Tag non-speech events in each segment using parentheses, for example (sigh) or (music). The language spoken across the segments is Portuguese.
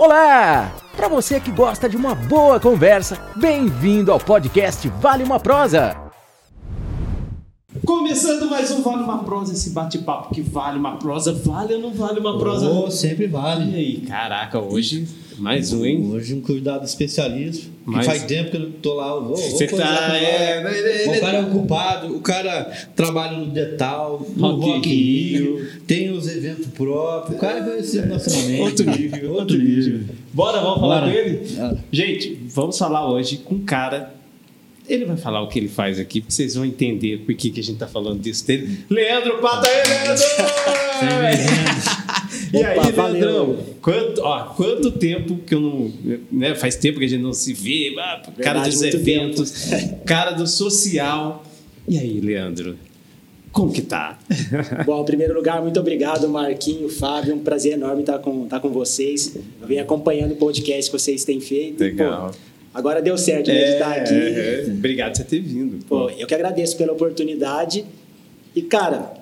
Olá! Para você que gosta de uma boa conversa, bem-vindo ao podcast Vale uma Prosa. Começando mais um Vale uma Prosa, esse bate-papo que vale uma prosa, vale ou não vale uma prosa? Oh, sempre E vale. aí, caraca, hoje mais um, hein? Hoje um convidado especialista. Que Mas- faz tempo que eu tô lá. eu Vou, vou Você conversar tá, é, ele. O cara é ocupado, o cara trabalha no Detal, no Rock Rock, in Rio, tem os eventos próprios. O cara é conhecido nacionalmente. Outro nível, outro nível. Bora, vamos falar Bora. com ele? Bora. Gente, vamos falar hoje com um cara. Ele vai falar o que ele faz aqui, porque vocês vão entender por que, que a gente tá falando disso dele. Leandro, pata (laughs) aí, Leandro! E Opa, aí, valeu. Leandrão? Quanto, ó, quanto tempo que eu não. Né, faz tempo que a gente não se vê, ah, cara Verdade, dos eventos, cara do social. E aí, Leandro? Como que tá? (laughs) Bom, em primeiro lugar, muito obrigado, Marquinho, Fábio. Um prazer enorme estar com, estar com vocês. Eu venho acompanhando o podcast que vocês têm feito. e, pô, Legal. Agora deu certo né, de estar aqui. é, obrigado por você ter vindo. Pô, eu que agradeço pela oportunidade. E, cara,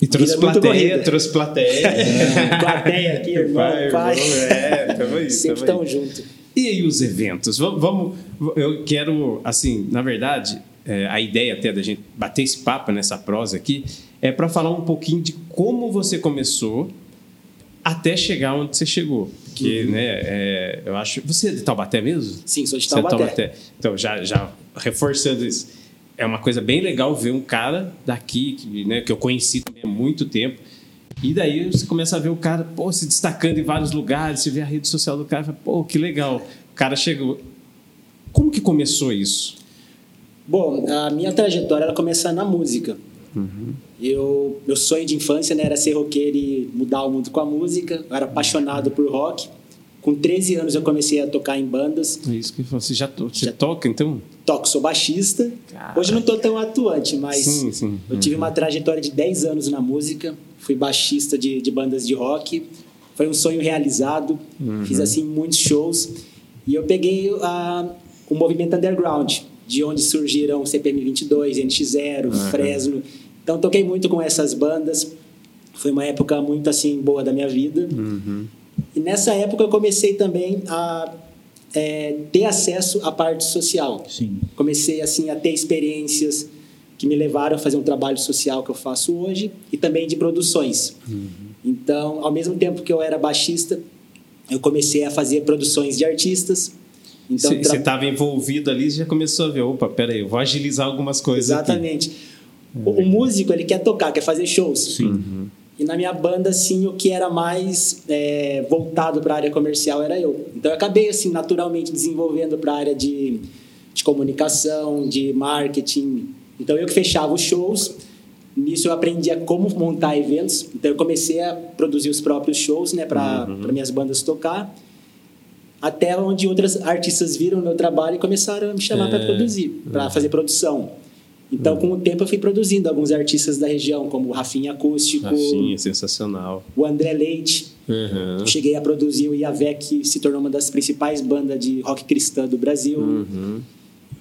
E trouxe é muito plateia, corrida. trouxe plateia. (laughs) plateia aqui, irmão, Pai, pai. irmão, é, tamo aí, Sempre tamo estão junto. E aí os eventos? Vamos, vamos- eu quero, assim, na verdade, é, a ideia até da gente bater esse papo nessa prosa aqui é para falar um pouquinho de como você começou até chegar onde você chegou. Porque, Uhum. né, é, eu acho... Você é de Taubaté mesmo? Sim, sou de é de Taubaté. Então, já, já reforçando isso, é uma coisa bem legal ver um cara daqui, que, né, que eu conheci também há muito tempo, e daí você começa a ver o cara pô, se destacando em vários lugares, você vê a rede social do cara, fala, pô, que legal. O cara chegou. Como que começou isso? Bom, a minha trajetória ela começa na música. Eu, meu sonho de infância né, era ser roqueiro e mudar o mundo com a música. Eu era apaixonado por rock. Com 13 anos eu comecei a tocar em bandas. É isso que você já to- você Já- toca, então? Toco, sou baixista. Caraca. Hoje não estou tão atuante, mas Sim, sim. eu tive uma trajetória de 10 anos na música. Fui baixista de, de bandas de rock. Foi um sonho realizado. Uhum. Fiz assim muitos shows. E eu peguei a, o movimento underground, de onde surgiram CPM 22, NX0, Uhum. Fresno. Então toquei muito com essas bandas. Foi uma época muito assim boa da minha vida. Uhum. E nessa época eu comecei também a é, ter acesso à parte social. Sim. Comecei assim a ter experiências que me levaram a fazer um trabalho social que eu faço hoje e também de produções. Então, ao mesmo tempo que eu era baixista, eu comecei a fazer produções de artistas. Então, Você tra- estava envolvido ali e já começou a ver, opa, peraí, eu vou agilizar algumas coisas aqui. Exatamente. O, o músico, ele quer tocar, quer fazer shows. Uhum. E na minha banda, assim, o que era mais é, voltado para a área comercial era eu. Então eu acabei, assim, naturalmente desenvolvendo para a área de, de comunicação, de marketing. Então eu que fechava os shows. Nisso eu aprendia como montar eventos. Então eu comecei a produzir os próprios shows, né, para minhas bandas tocar. Até onde outras artistas viram o meu trabalho e começaram a me chamar para produzir, para fazer produção. Então, com o tempo, eu fui produzindo alguns artistas da região, como o Rafinha Acústico, Rafinha, sensacional. o André Leite. Uhum. Cheguei a produzir o Iavé, que se tornou uma das principais bandas de rock cristã do Brasil. Uhum.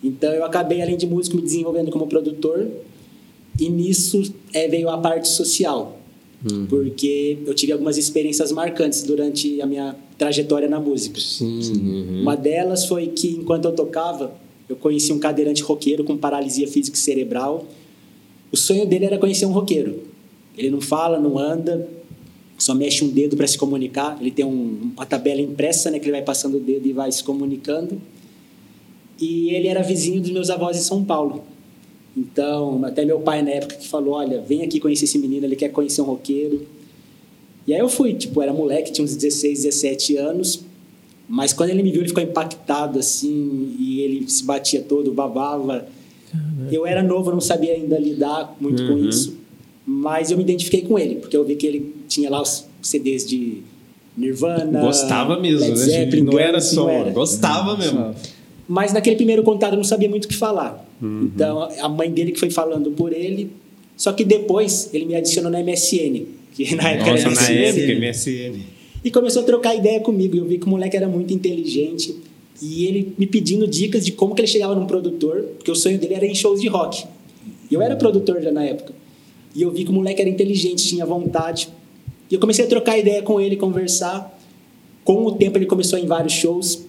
Então, eu acabei, além de músico, me desenvolvendo como produtor. E nisso é, veio a parte social. Uhum. Porque eu tive algumas experiências marcantes durante a minha trajetória na música. Uhum. Uma delas foi que, enquanto eu tocava, eu conheci um cadeirante roqueiro com paralisia física cerebral. O sonho dele era conhecer um roqueiro. Ele não fala, não anda, só mexe um dedo para se comunicar. Ele tem um- uma tabela impressa, né, que ele vai passando o dedo e vai se comunicando. E ele era vizinho dos meus avós em São Paulo. Então, até meu pai na época que falou, olha, vem aqui conhecer esse menino, ele quer conhecer um roqueiro. E aí eu fui, tipo, era moleque, tinha uns 16, 17 anos. Mas quando ele me viu, ele ficou impactado, assim, e ele se batia todo, babava. Eu era novo, não sabia ainda lidar muito com Uhum. isso. Mas eu me identifiquei com ele, porque eu vi que ele tinha lá os CDs de Nirvana. Gostava mesmo, Led né? Zeppelin, não era só, não era. gostava mesmo. Mas naquele primeiro contato eu não sabia muito o que falar. Uhum. Então a mãe dele que foi falando por ele. Só que depois ele me adicionou na MSN, que na época Nossa, era na MSN. época, MSN. E começou a trocar ideia comigo. Eu vi que o moleque era muito inteligente. E ele me pedindo dicas de como que ele chegava num produtor, porque o sonho dele era em shows de rock. E eu era produtor já na época. E eu vi que o moleque era inteligente, tinha vontade. E eu comecei a trocar ideia com ele, conversar. Com o tempo ele começou em vários shows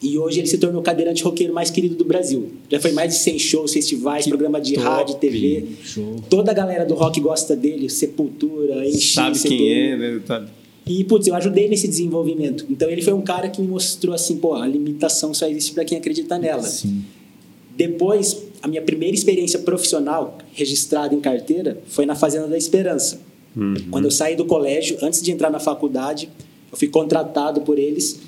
e hoje ele se tornou o cadeirante roqueiro mais querido do Brasil. Já foi mais de 100 shows, festivais, programa de top. rádio, TV. Show. Toda a galera do rock gosta dele, Sepultura, NX, Sabe quem é, né? Tá- E, putz, eu ajudei nesse desenvolvimento. Então, ele foi um cara que me mostrou assim, pô, a limitação só existe para quem acredita nela. Sim. Depois, a minha primeira experiência profissional registrada em carteira foi na Fazenda da Esperança. Quando eu saí do colégio, antes de entrar na faculdade, eu fui contratado por eles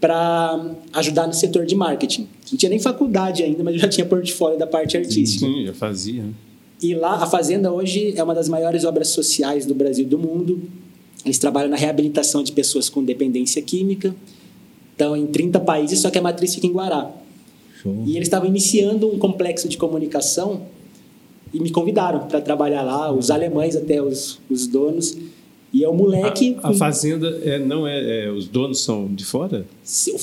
para ajudar no setor de marketing. Não tinha nem faculdade ainda, mas eu já tinha portfólio da parte artística. Sim, já fazia. E lá, a Fazenda hoje é uma das maiores obras sociais do Brasil e do mundo. Eles trabalham na reabilitação de pessoas com dependência química. Estão em 30 países, só que a matriz fica em Guará. Show. E eles estavam iniciando um complexo de comunicação e me convidaram para trabalhar lá, os alemães até, os, os donos. E eu, moleque, A, a fazenda é, não é, é- Os donos são de fora?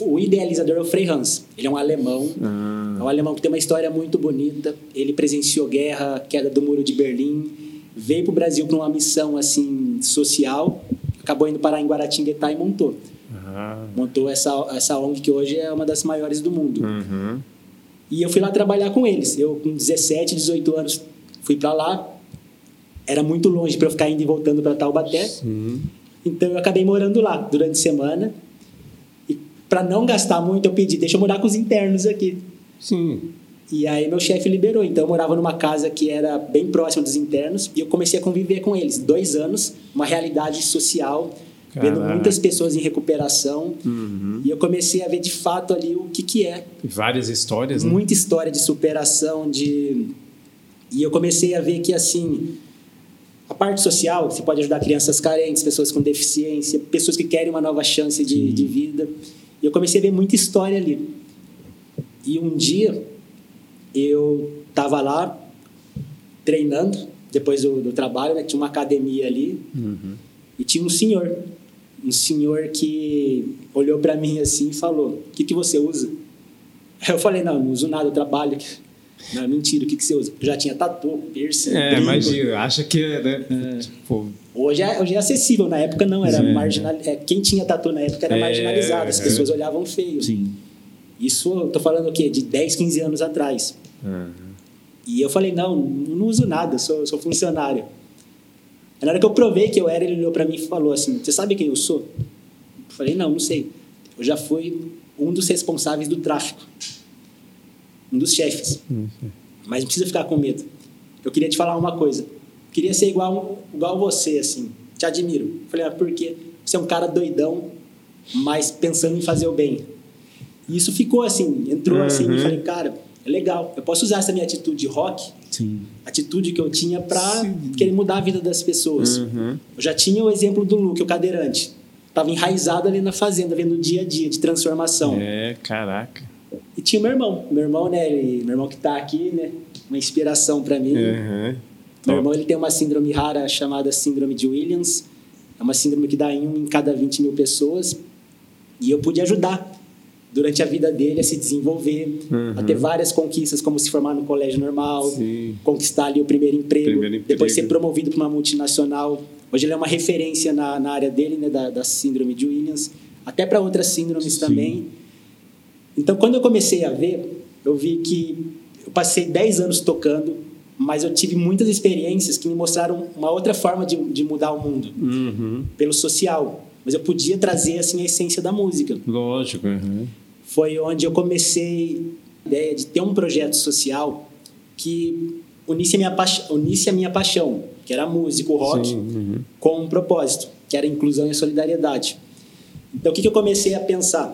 o idealizador é o Frei Hans. Ele é um alemão. Ah. É um alemão que tem uma história muito bonita. Ele presenciou guerra, queda do muro de Berlim, veio para o Brasil com uma missão assim social, acabou indo parar em Guaratinguetá e montou. Ah. Montou essa, essa ONG que hoje é uma das maiores do mundo. Uhum. E eu fui lá trabalhar com eles. Eu, com 17, 18 anos, fui para lá. Era muito longe para eu ficar indo e voltando para Taubaté. Sim. Então eu acabei morando lá durante a semana. E para não gastar muito, eu pedi, deixa eu morar com os internos aqui. Sim. E aí meu chefe liberou. Então eu morava numa casa que era bem próxima dos internos e eu comecei a conviver com eles. Dois anos, uma realidade social, vendo muitas pessoas em recuperação. Uhum. E eu comecei a ver de fato ali o que, que é Várias histórias, né? muita história de superação, de e eu comecei a ver que assim a parte social você pode ajudar crianças carentes, pessoas com deficiência, pessoas que querem uma nova chance de, de vida. E eu comecei a ver muita história ali. E um dia eu estava lá treinando depois do, do trabalho, né? tinha uma academia ali Uhum. e tinha um senhor, um senhor que olhou para mim assim e falou: "O que que você usa?" Aí (laughs) eu falei: "Não, não uso nada, eu trabalho." (laughs) Não, mentira, o que que você usa? Eu já tinha tatu, piercing, É, imagina, acha que é, né? Tipo, Hoje é, hoje é acessível, na época não, era É. marginal, é, quem tinha tatu na época era É, marginalizado, as é. pessoas olhavam feio. Sim. Isso, eu tô falando o quê? De 10, 15 anos atrás. Uhum. E eu falei, não, não uso nada, sou, sou funcionário. Aí Na hora que eu provei que eu era, ele olhou para mim e falou assim, você sabe quem eu sou? Eu falei, não, não sei. Eu já fui um dos responsáveis do tráfico. Um dos chefes. Mas não precisa ficar com medo. Eu queria te falar uma coisa. Queria ser igual, igual você, assim. Te admiro. Eu falei, ah, por quê? Você é um cara doidão, mas pensando em fazer o bem. E isso ficou assim, entrou assim, Uhum. e falei, cara, é legal. Eu posso usar essa minha atitude de rock Sim. atitude que eu tinha para querer mudar a vida das pessoas. Uhum. Eu já tinha o exemplo do Luke, o cadeirante. Estava enraizado ali na fazenda, vendo o dia a dia de transformação. É, caraca. E tinha meu irmão. Meu irmão, né? Ele, meu irmão que está aqui, né? Uma inspiração para mim. Uhum. Meu irmão ele tem uma síndrome rara chamada síndrome de Williams. É uma síndrome que dá em um em cada 20 mil pessoas. E eu pude ajudar durante a vida dele a se desenvolver, Uhum. a ter várias conquistas, como se formar no colégio normal, Sim. conquistar ali o primeiro emprego, Primeiro emprego. depois ser promovido para uma multinacional. Hoje ele é uma referência na, na área dele, né, da, da síndrome de Williams, até para outras síndromes Sim. também. Então, quando eu comecei a ver, eu vi que eu passei 10 anos tocando, mas eu tive muitas experiências que me mostraram uma outra forma de, de mudar o mundo, Uhum. pelo social. Mas eu podia trazer assim a essência da música. Lógico. Uhum. Foi onde eu comecei a ideia de ter um projeto social que unisse a minha, paix- unisse a minha paixão, que era a música, o rock, Sim, uhum. com um propósito, que era inclusão e solidariedade. Então, o que, que eu comecei a pensar?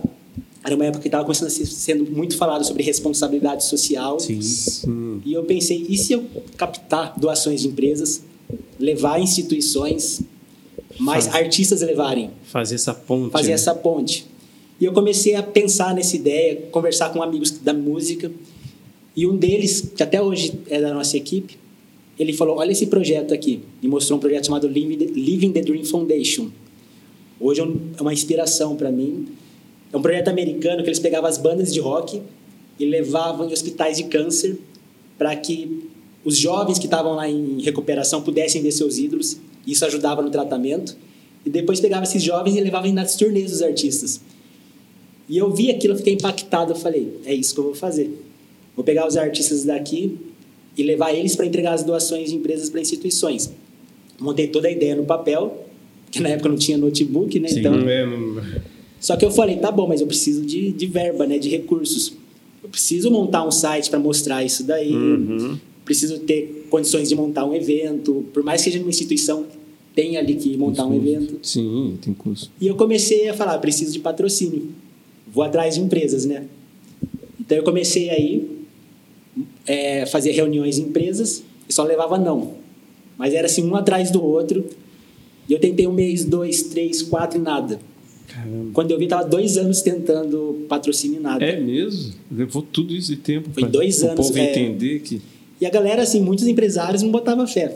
Era uma época que estava começando a ser sendo muito falado sobre responsabilidade social. Sim. Sim. E eu pensei, e se eu captar doações de empresas, levar instituições, mais artistas levarem, Fazer essa ponte. fazer né? essa ponte? E eu comecei a pensar nessa ideia, conversar com amigos da música, e um deles, que até hoje é da nossa equipe, ele falou: Olha esse projeto aqui. E mostrou um projeto chamado Living the, Dream Foundation. Hoje é é uma inspiração para mim. É um projeto americano que eles pegavam as bandas de rock e levavam em hospitais de câncer para que os jovens que estavam lá em recuperação pudessem ver seus ídolos. Isso ajudava no tratamento. E depois pegava esses jovens e levava nas turnês dos artistas. E eu vi aquilo, fiquei impactado. Eu falei, é isso que eu vou fazer. Vou pegar os artistas daqui e levar eles para entregar as doações de empresas para instituições. Montei toda a ideia no papel, que na época não tinha notebook, né? Sim. Então, É, não- só que eu falei, tá bom, mas eu preciso de, de verba, né? De recursos. Eu preciso montar um site para mostrar isso daí. Preciso ter condições de montar um evento. Por mais que seja uma instituição, tem ali que montar um evento. Sim, tem curso. E eu comecei a falar, preciso de patrocínio. Vou atrás de empresas, né? Então eu comecei aí é, fazer reuniões em empresas e só levava não. Mas era assim, um atrás do outro. E eu tentei um mês, dois, três, quatro e nada. Caramba. Quando eu vi, tava dois anos tentando patrocínio e nada. É mesmo? Levou tudo isso de tempo Foi dois o anos, povo é. entender que. E a galera, assim, muitos empresários não botavam fé.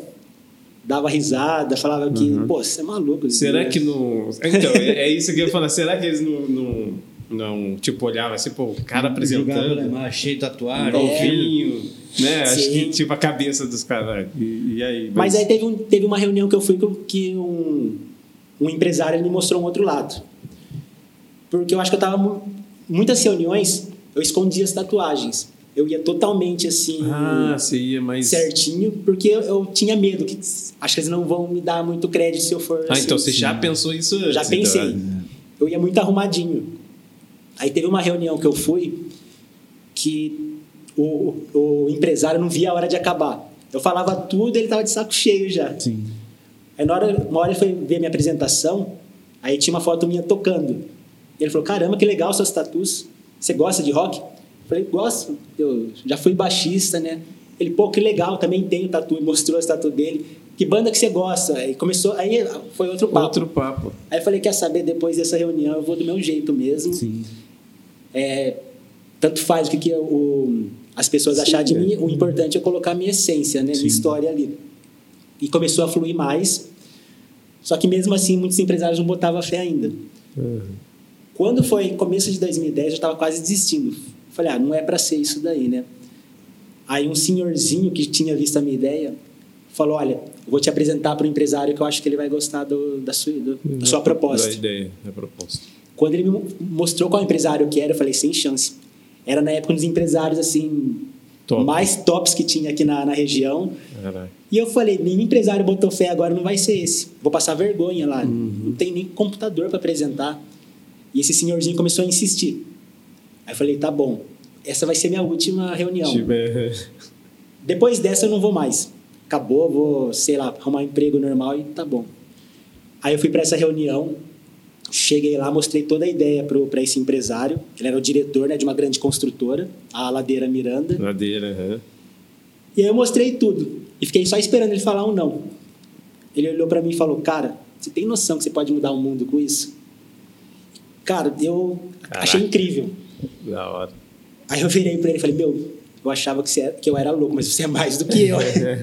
Dava risada, falava que, pô, você é maluco. Será né? que não. Então, é, é isso que eu ia falar. Será que eles não. não, não tipo, olhavam assim, pô, o cara Jogava apresentando. imagem, cheio de tatuagem. Novinho, né? Acho que, tipo, a cabeça dos caras. E, e aí? Mas aí teve, um, teve uma reunião que eu fui que- um, um empresário ele me mostrou um outro lado. Porque eu acho que eu tava. mu- Muitas reuniões, eu escondia as tatuagens. Eu ia totalmente assim. Ah, você ia mais. certinho, porque eu, eu tinha medo que acho que eles não vão me dar muito crédito se eu for. Ah, assim. então você já pensou isso antes? Já pensei. então. Eu ia muito arrumadinho. Aí teve uma reunião que eu fui que o, o empresário não via a hora de acabar. Eu falava tudo, ele tava de saco cheio já. Sim. Aí na hora, uma hora ele foi ver minha apresentação, aí tinha uma foto minha tocando. Ele falou: Caramba, que legal suas tatus. Você gosta de rock? Eu falei: Gosto. Eu já fui baixista, né? Ele, pô, que legal, também tenho tatu. E mostrou as tatu dele. Que banda que você gosta? Aí começou, aí foi outro papo. Outro papo. Aí eu falei: Quer saber, depois dessa reunião eu vou do meu jeito mesmo. Sim. É, tanto faz o que, que o, as pessoas acharem de é. mim, o importante é colocar a minha essência, né? Minha história ali. E começou a fluir mais. Só que mesmo assim, muitos empresários não botavam fé ainda. Quando foi começo de 2010, eu estava quase desistindo. Falei, ah, não é para ser isso daí, né? Aí um senhorzinho que tinha visto a minha ideia falou, olha, vou te apresentar para o empresário que eu acho que ele vai gostar do- da, sua, do- da sua proposta. Da ideia, da proposta. Quando ele me mo- mostrou qual empresário que era, eu falei, sem chance. Era na época um dos empresários, assim, Top. mais tops que tinha aqui na, na região. Caralho. E eu falei, nenhum empresário botou fé agora, não vai ser esse. Vou passar vergonha lá. Não tem nem computador para apresentar. E esse senhorzinho começou a insistir. Aí eu falei, tá bom, essa vai ser minha última reunião. Tipo, é- (laughs) Depois dessa eu não vou mais. Acabou, vou, sei lá, arrumar um emprego normal e tá bom. Aí eu fui para essa reunião, cheguei lá, mostrei toda a ideia para esse empresário. Ele era o diretor né, de uma grande construtora, a Ladeira Miranda. Ladeira, aham. E aí eu mostrei tudo. E fiquei só esperando ele falar um não. Ele olhou para mim e falou: Cara, você tem noção que você pode mudar o mundo com isso? Cara, eu Caraca. achei incrível. Da hora. Aí eu virei para ele e falei: Meu, eu achava que, você era- que eu era louco, mas você é mais do que eu.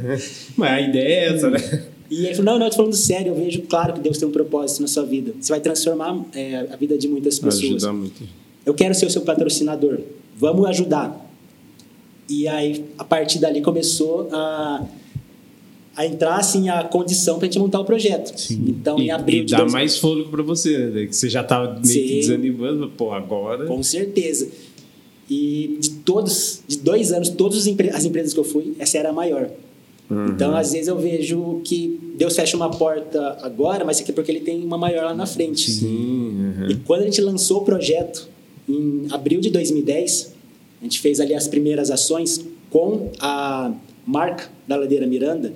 (laughs) Mas a ideia é essa, né? (laughs) E ele falou: Não, não, eu tô falando sério. Eu vejo, claro, que Deus tem um propósito na sua vida. Você vai transformar é, a vida de muitas pessoas. Muito. Eu quero ser o seu patrocinador. Vamos ajudar. E aí, a partir dali, começou a, a entrar assim, a condição para a gente montar o projeto. Então, e, em abril e de dá dois- mais fôlego pra você, né? Que você já tava meio Sim. que desanimando. Pô, agora. Com certeza. E de todos, de dois anos, todas as empresas que eu fui, essa era a maior. Uhum. Então, às vezes eu vejo que Deus fecha uma porta agora, mas isso aqui é porque ele tem uma maior lá na frente. Sim, aham. E quando a gente lançou o projeto, em abril de 2010, a gente fez ali as primeiras ações com a marca da Ladeira Miranda.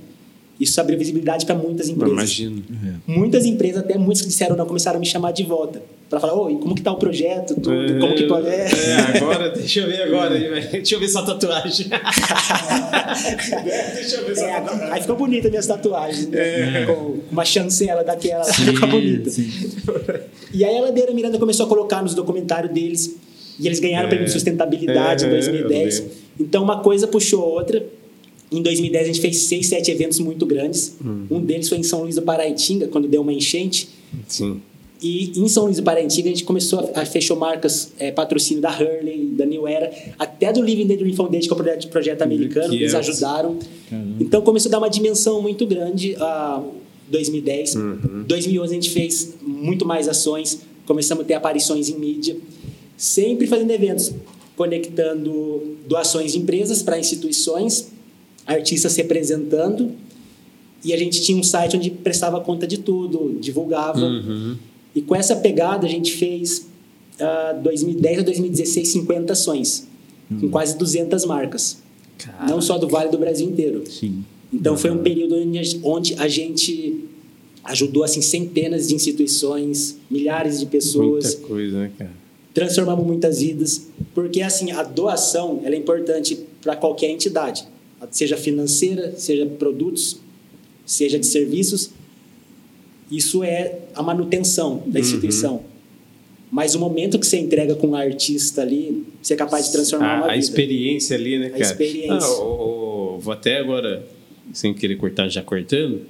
Isso abriu visibilidade para muitas empresas. Imagino. Muitas empresas, até muitos que disseram não, começaram a me chamar de volta. Para falar, oi, como que tá o projeto? Tudo, como que pode... É, (laughs) é, agora, deixa eu ver agora aí. Deixa eu ver essa tatuagem. (laughs) deixa eu ver essa É, tatuagem. aí ficou bonita minhas tatuagens, né? com uma chancela daquela, ficou bonita. sim. E aí a Ladeira Miranda começou a colocar nos documentários deles, e eles ganharam o É. prêmio de sustentabilidade É, em 2010. eu lembro. Então uma coisa puxou a outra. Em 2010 a gente fez seis, sete eventos muito grandes. Uhum. Um deles foi em São Luís do Paraitinga, quando deu uma enchente. Sim. E em São Luís do Paraitinga a gente começou a, a fechou marcas, é, patrocínio da Hurley, da New Era, até do Living the Dream Foundation, que é o projeto, projeto americano, Que eles é- ajudaram. Então começou a dar uma dimensão muito grande a, 2010. Uhum. 2011 a gente fez muito mais ações, começamos a ter aparições em mídia, sempre fazendo eventos, conectando doações de empresas para instituições, artistas representando, e a gente tinha um site onde prestava conta de tudo, divulgava. Uhum. E com essa pegada a gente fez uh, 2010 a 2016 50 ações, com quase 200 marcas, Cara. não só do Vale do Brasil inteiro. Sim. Então foi um período onde a- onde a gente ajudou assim centenas de instituições, milhares de pessoas, Muita coisa, né, cara? transformamos muitas vidas, porque assim a doação ela é importante para qualquer entidade, seja financeira, seja produtos, seja de serviços. Isso é a manutenção da instituição. Mas o momento que você entrega com um artista ali, você é capaz de transformar a, uma a vida. experiência ali, né, cara? experiência. Ah, vou até agora, sem querer cortar, já cortando,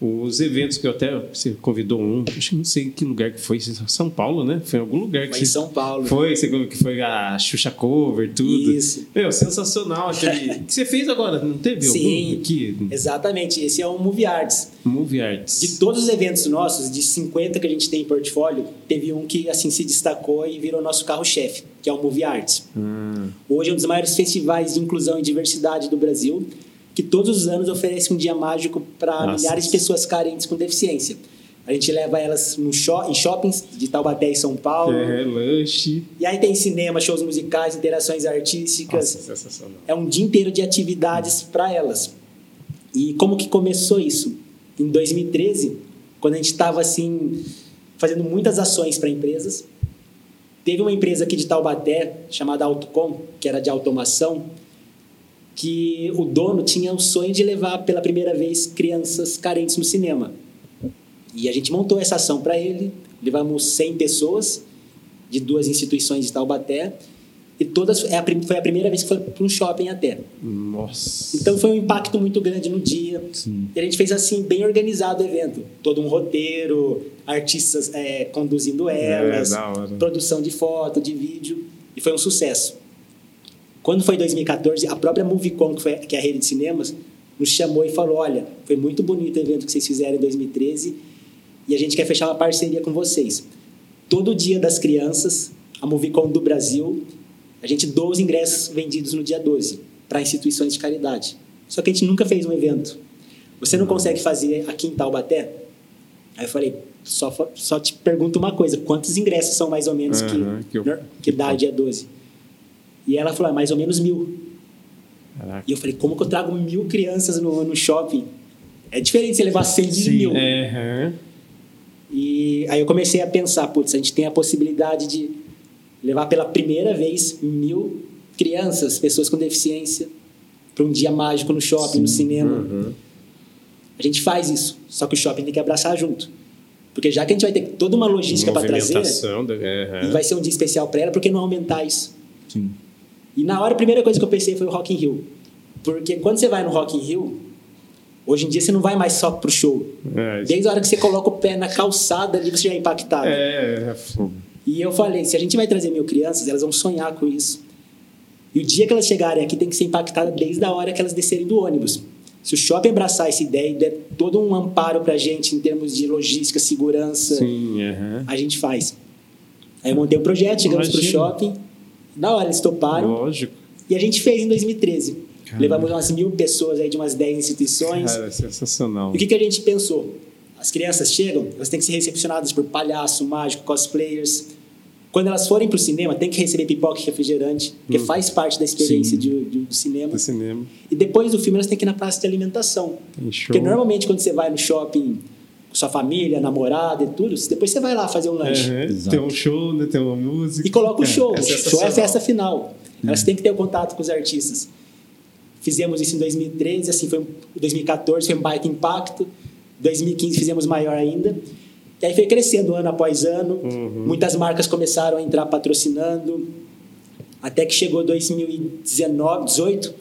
os eventos que eu até você convidou um, acho que não sei em que lugar que foi, São Paulo, né? Foi em algum lugar que Foi em você São Paulo. foi, você que foi a Xuxa Cover, tudo. Isso. Meu, sensacional aquele (laughs) que você fez agora, não teve Sim. algum aqui? Exatamente, esse é o Movie Arts. Movie Arts. De todos os eventos nossos, de 50 que a gente tem em portfólio, teve um que assim se destacou e virou nosso carro-chefe, que é o Movie Arts. Hum, Hoje é um dos maiores festivais de inclusão e diversidade do Brasil, que todos os anos oferece um dia mágico para milhares de pessoas carentes com deficiência. A gente leva elas no shop, em shoppings de Taubaté e São Paulo. é, lanche. E aí tem cinema, shows musicais, interações artísticas. Nossa, sensacional. É um dia inteiro de atividades para elas. E como que começou isso? Em 2013, quando a gente estava assim fazendo muitas ações para empresas, teve uma empresa aqui de Taubaté chamada Autocom, que era de automação, que o dono tinha o sonho de levar pela primeira vez crianças carentes no cinema. E a gente montou essa ação para ele, levamos 100 pessoas de duas instituições de Taubaté, e todas é a foi a primeira vez que foi para um shopping até. Nossa. Então foi um impacto muito grande no dia. Sim. E a gente fez assim bem organizado o evento, todo um roteiro, artistas é, conduzindo elas, da hora. produção de foto, de vídeo, e foi um sucesso. Quando foi em 2014, a própria Movicon, que, foi, que é a rede de cinemas, nos chamou e falou: Olha, foi muito bonito o evento que vocês fizeram em 2013 e a gente quer fechar uma parceria com vocês. Todo dia das crianças, a Movicon do Brasil, a gente doa os ingressos vendidos no dia 12 para instituições de caridade. Só que a gente nunca fez um evento. Você não consegue fazer aqui em Taubaté? Aí eu falei, só, só te pergunto uma coisa, quantos ingressos são mais ou menos Aham, que, que eu- que dá dia 12? E ela falou, ah, mais ou menos mil. Caraca. E eu falei, como que eu trago mil crianças no, no shopping? É diferente você levar 100 de Sim, mil. É, aham. E aí eu comecei a pensar, putz, a gente tem a possibilidade de levar pela primeira vez mil crianças, pessoas com deficiência, para um dia mágico no shopping, no cinema. Uhum. A gente faz isso, só que o shopping tem que abraçar junto. Porque já que a gente vai ter toda uma logística para trazer, da- é, e aham. vai ser um dia especial para ela, por que não aumentar isso? Sim. E na hora, a primeira coisa que eu pensei foi o Rock in Rio. Porque quando você vai no Rock in Rio, hoje em dia você não vai mais só pro show. É, Desde a hora que você coloca o pé na calçada ali, você já é impactado. é, é fogo. E eu falei, se a gente vai trazer mil crianças, elas vão sonhar com isso. E o dia que elas chegarem aqui tem que ser impactada desde a hora que elas descerem do ônibus. Se o shopping abraçar essa ideia e der todo um amparo pra gente em termos de logística, segurança, Sim, aham. a gente faz. Aí eu montei um projeto, chegamos pro shopping, na hora eles toparam Lógico. e a gente fez em 2013. Caramba. Levamos umas mil pessoas aí de umas 10 instituições. Cara, sensacional. E o que, que a gente pensou? As crianças chegam, elas têm que ser recepcionadas por palhaço, mágico, cosplayers. Quando elas forem pro cinema, tem que receber pipoca e refrigerante, porque Hum. faz parte da experiência de- de- do cinema. Do cinema. E depois do filme, elas têm que ir na praça de alimentação. Porque normalmente, quando você vai no shopping sua família, namorada e tudo, depois você vai lá fazer um lanche. Exato. Tem um show, né? Tem uma música. E coloca o É, show. é o show é festa final. Elas têm que ter o contato com os artistas. Fizemos isso em 2013, assim foi 2014 foi um baita impacto. 2015 fizemos maior ainda. E aí foi crescendo ano após ano. Uhum. Muitas marcas começaram a entrar patrocinando. Até que chegou 2019, 18,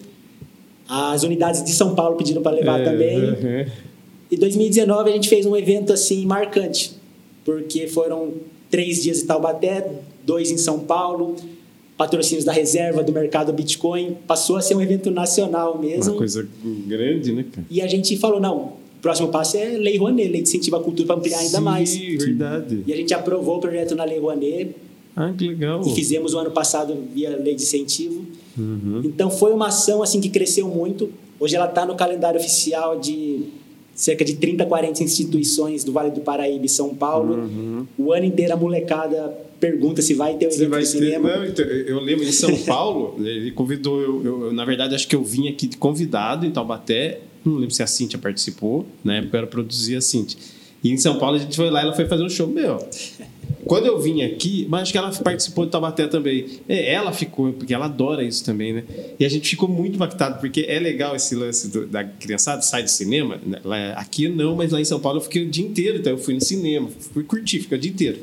as unidades de São Paulo pediram para levar É, também. aham. E 2019 a gente fez um evento assim marcante, porque foram três dias em Taubaté, dois em São Paulo, patrocínios da reserva do mercado Bitcoin, passou a ser um evento nacional mesmo. Uma coisa grande, né, cara? E a gente falou não, próximo passo é Lei Rouanet, Lei de Incentivo à Cultura para ampliar ainda Sim, mais. verdade. E a gente aprovou o projeto na Lei Rouanet Ah, que legal. e fizemos o ano passado via Lei de Incentivo. Uhum. Então foi uma ação assim que cresceu muito. Hoje ela está no calendário oficial de cerca de 30, 40 instituições do Vale do Paraíba e São Paulo. O ano inteiro a molecada pergunta se vai ter o Uhum. Você evento de ter. cinema. Não, então, eu lembro em São Paulo, (laughs) ele convidou. Eu, eu- na verdade, acho que eu vim aqui de convidado em Taubaté. Não lembro se a Cintia participou. Na época eu era produzir a Cintia. E em São Paulo a gente foi lá e ela foi fazer um show. Meu, (laughs) quando eu vim aqui, mas acho que ela participou de Taubaté também. É, ela ficou, porque ela adora isso também, né? E a gente ficou muito impactado, porque é legal esse lance do- da criançada, sai de cinema. né? Lá- aqui não, mas lá em São Paulo eu fiquei o dia inteiro, então eu fui no cinema, fui curtir, fiquei o dia inteiro.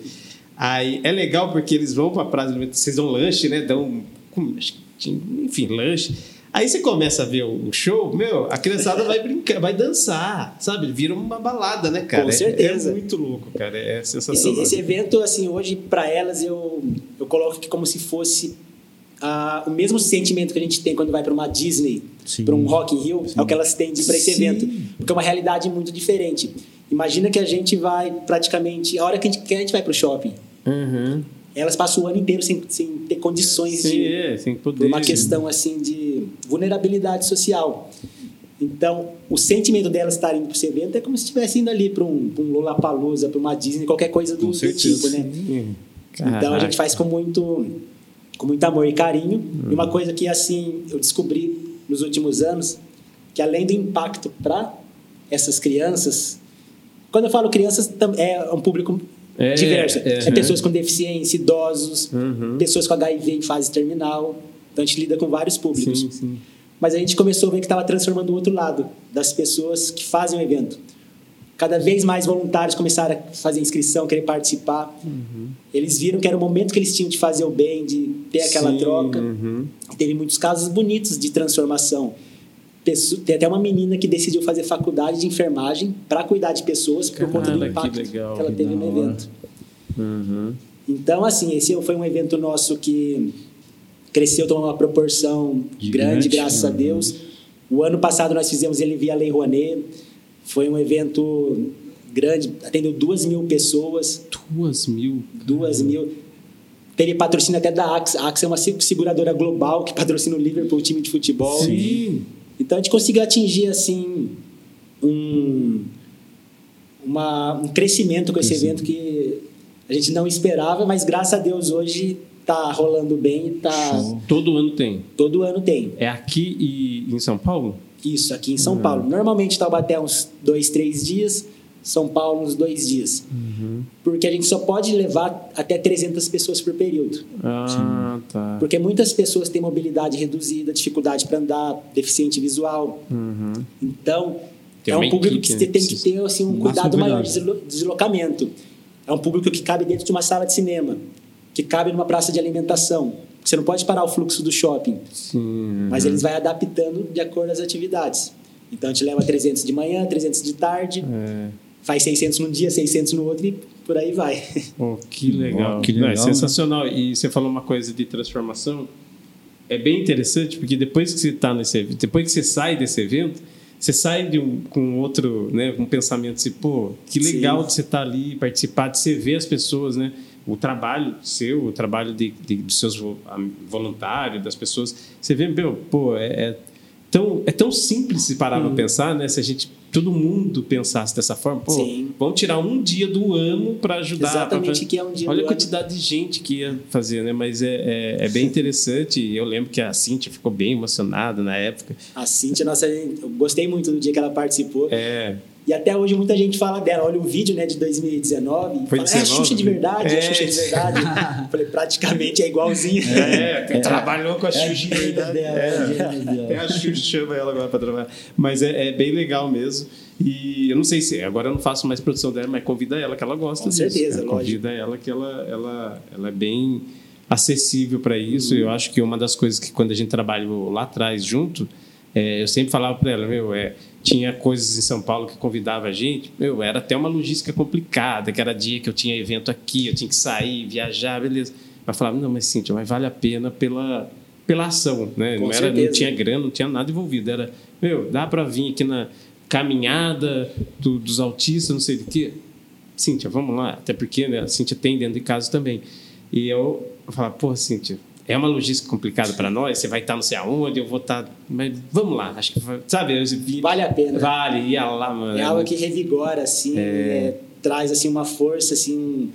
Aí é legal porque eles vão pra praça, vocês dão lanche, né? Dão, enfim, lanche. Aí você começa a ver o show, meu, a criançada vai brincar, vai dançar, sabe? Vira uma balada, né, cara? Com É- certeza. É, muito louco, cara. É Esse, sensacional. esse evento, assim, hoje, para elas, eu, eu coloco aqui como se fosse ah, o mesmo sentimento que a gente tem quando vai para uma Disney, Sim. para um Rock in Rio, é o que elas têm para esse Sim. evento. Porque é uma realidade muito diferente. Imagina que a gente vai praticamente... A hora que a gente, que a gente vai para o shopping, Uhum. elas passam o ano inteiro sem, sem ter condições Sim, de... é, sem poder. por uma questão assim de vulnerabilidade social. Então, o sentimento delas estarem indo para esse evento é como se estivesse indo ali para um, pra um Lollapalooza, para uma Disney, qualquer coisa do, do tipo, né? Então a gente faz com muito, com muito amor e carinho. E uma coisa que assim eu descobri nos últimos anos, que além do impacto para essas crianças, quando eu falo crianças é um público É, diverso, é, é, pessoas com deficiência, idosos, Uhum. pessoas com HIV em fase terminal. Então a gente lida com vários públicos. Sim, sim. Mas a gente começou a ver que estava transformando o outro lado das pessoas que fazem o evento. Cada vez mais voluntários começaram a fazer inscrição, querer participar. Uhum. Eles viram que era o momento que eles tinham de fazer o bem, de ter aquela Sim, troca. uhum. Teve muitos casos bonitos de transformação. Tem até uma menina que decidiu fazer faculdade de enfermagem para cuidar de pessoas por conta do que impacto que, legal, ela que teve da no evento. Uhum. Então, assim, esse foi um evento nosso que cresceu, tomou uma proporção Gigante, grande, graças a né? Deus. O ano passado nós fizemos ele via Lei Rouanet. Foi um evento grande, atendeu duas mil pessoas, Duas mil. duas mil. Teve patrocínio até da AXA. A AXA é uma se- seguradora global que patrocina o Liverpool, o time de futebol. Sim. Então a gente conseguiu atingir assim um, uma- um crescimento com esse evento que a gente não esperava, mas graças a Deus hoje está rolando bem e tá Todo ano tem. todo ano tem. É aqui e em São Paulo? Isso, aqui em São Paulo. Normalmente Taubaté é uns dois, três dias, São Paulo uns dois dias. Porque a gente só pode levar até 300 pessoas por período. Ah, tá. Porque muitas pessoas têm mobilidade reduzida, dificuldade para andar, deficiente visual. Uhum. Então, Tem é um público equipe, que né, você tem que ter assim, um cuidado maior de deslocamento. É um público que cabe dentro de uma sala de cinema, que cabe numa praça de alimentação. Você não pode parar o fluxo do shopping, Sim. mas eles vai adaptando de acordo às atividades. Então, a gente leva 300 de manhã, 300 de tarde, É. faz 600 num dia, 600 no outro e por aí vai. Oh, que legal. Oh, que Não, é legal, né? sensacional. E você falou uma coisa de transformação. É bem interessante, porque depois que você está nesse evento, depois que você sai desse evento, você sai de um, com outro, né, com um pensamento assim, pô, que legal Sim. de você estar ali, participar, de você ver as pessoas, né? O trabalho seu, o trabalho de, de, dos seus voluntários, das pessoas. Você vê, meu, pô, é, é tão, é tão simples se parar para pensar, né? Se a gente, todo mundo pensasse dessa forma, pô, Sim. vamos tirar um dia do ano para ajudar. Exatamente, pra- que é um dia Olha a quantidade de gente que ia fazer, né? Mas é, é, é bem interessante. e Eu lembro que a Cintia ficou bem emocionada na época. A Cintia, nossa, eu gostei muito do dia que ela participou. É, E até hoje muita gente fala dela. Olha o vídeo né, de 2019 e Foi fala, é a 19, Xuxa de verdade, é a É. Xuxa de verdade. (laughs) Falei, praticamente é igualzinho. é, trabalhou com a É Xuxa. gênio dela, é dela. Até a Xuxa chama ela agora para trabalhar. Mas é, é bem legal mesmo. E eu não sei se agora eu não faço mais produção dela, mas convida ela que ela gosta Com disso. certeza, É, lógico. Convida ela que ela, ela, ela é bem acessível para isso. Uhum. Eu acho que uma das coisas que quando a gente trabalhou lá atrás junto, é, eu sempre falava para ela, meu, é, tinha coisas em São Paulo que convidava a gente, meu, era até uma logística complicada, que era dia que eu tinha evento aqui, eu tinha que sair, viajar, beleza. Mas falava, não, mas Cíntia, mas vale a pena pela, pela ação, né? Com não, era, não tinha grana, não tinha nada envolvido. Era, meu, dá para vir aqui na. caminhada do- dos autistas, não sei do que. Cíntia, vamos lá. Até porque né, a Cíntia tem dentro de casa também. E eu, eu falava, pô, Cíntia, é uma logística complicada para nós, você vai estar não sei aonde, eu vou estar. Mas vamos lá, acho que vai- sabe? Vale a pena. Vale, ia lá, mano. É algo que revigora, assim, é, traz assim uma força, assim,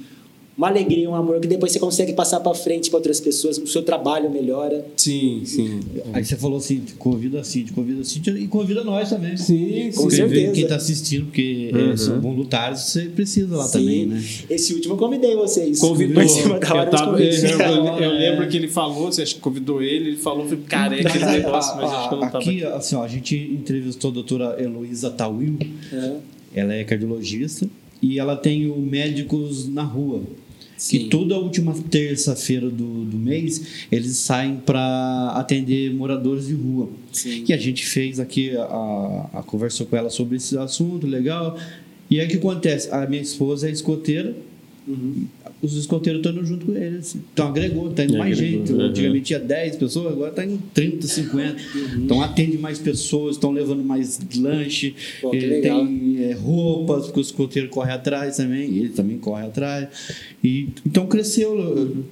uma alegria, um amor que depois você consegue passar para frente para outras pessoas, o seu trabalho melhora. Sim, sim. Aí você falou assim, convida a Cid, convida a Cid e convida nós também. Sim, Com Quem- certeza. Quem está assistindo, porque Uhum. é, são voluntários, você precisa lá Sim. também, né? Esse último eu convidei vocês. Convidou. Eu, tava- eu- eu- eu É. lembro que ele falou, você acha que convidou ele, ele falou, cara, é aquele Mas, (laughs) negócio, mas a- acho que eu não tava. aqui, assim, ó, a gente entrevistou a doutora Heloísa Tawil, É. ela é cardiologista e ela tem o Médicos na Rua. Sim. Que toda última terça-feira do, do mês eles saem para atender moradores de rua. Sim. E a gente fez aqui, a, a conversou com ela sobre esse assunto, legal. E aí o que acontece? A minha esposa é escoteira, Uhum. os escoteiros estão indo junto com eles. Então agregou, está indo mais Agregou, gente. uhum. Antigamente tinha 10 pessoas, agora está em 30, 50. Uhum. Então atende mais pessoas, estão levando mais lanche, Pô, tem eh, roupas, porque o escoteiro corre atrás também, ele também corre atrás. E, então cresceu.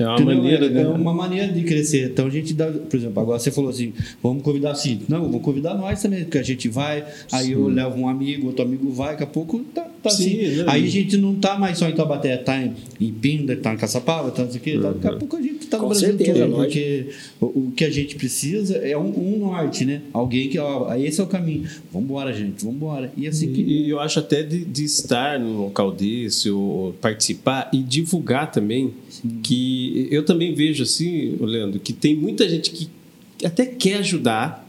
É uma entendeu? maneira, é, né? é uma maneira de crescer. Então a gente dá, por exemplo, agora você falou assim, vamos convidar a Cid. Não, vamos convidar nós também, porque a gente vai, aí eu levo um amigo, outro amigo vai, daqui a pouco tá, tá Sim, assim. né? Aí a gente não tá mais só em Taubaté, tá em, em Pinda, tá em Caçapava, tá não sei o quê. tá- daqui a pouco a gente tá no Com Brasil certeza, todo, porque o, o que a gente precisa é um, um norte, né? Alguém que, ó, esse é o caminho. Vambora, gente, vambora. E assim que... E eu acho até de, de estar no local desse, ou participar e divulgar também, que eu também vejo assim, Leandro, que tem muita gente que até quer ajudar,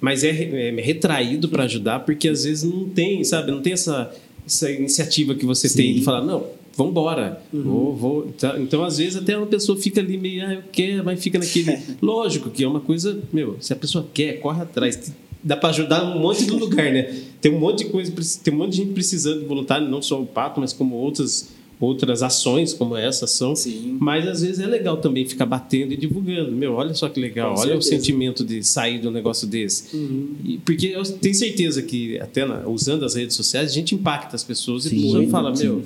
mas é, re- é retraído para ajudar, porque às vezes não tem, sabe, não tem essa, essa iniciativa que você tem de falar, não, vamos embora, vou, vou. Tá? Então, às vezes, até uma pessoa fica ali meio, ah, eu quero, mas fica naquele. (laughs) Lógico que é uma coisa, meu, se a pessoa quer, corre atrás. Dá para ajudar um monte de lugar, né? Tem um monte de coisa, tem um monte de gente precisando de voluntário, não só o Pato, mas como outras outras ações como essa são. Sim. Mas às vezes é legal também ficar batendo e divulgando. Meu, olha só que legal, Com olha o certeza. sentimento de sair de um negócio desse. Uhum. E- porque eu tenho certeza que, até na- usando as redes sociais, a gente impacta as pessoas e a Sim, pessoa fala: sim. Meu,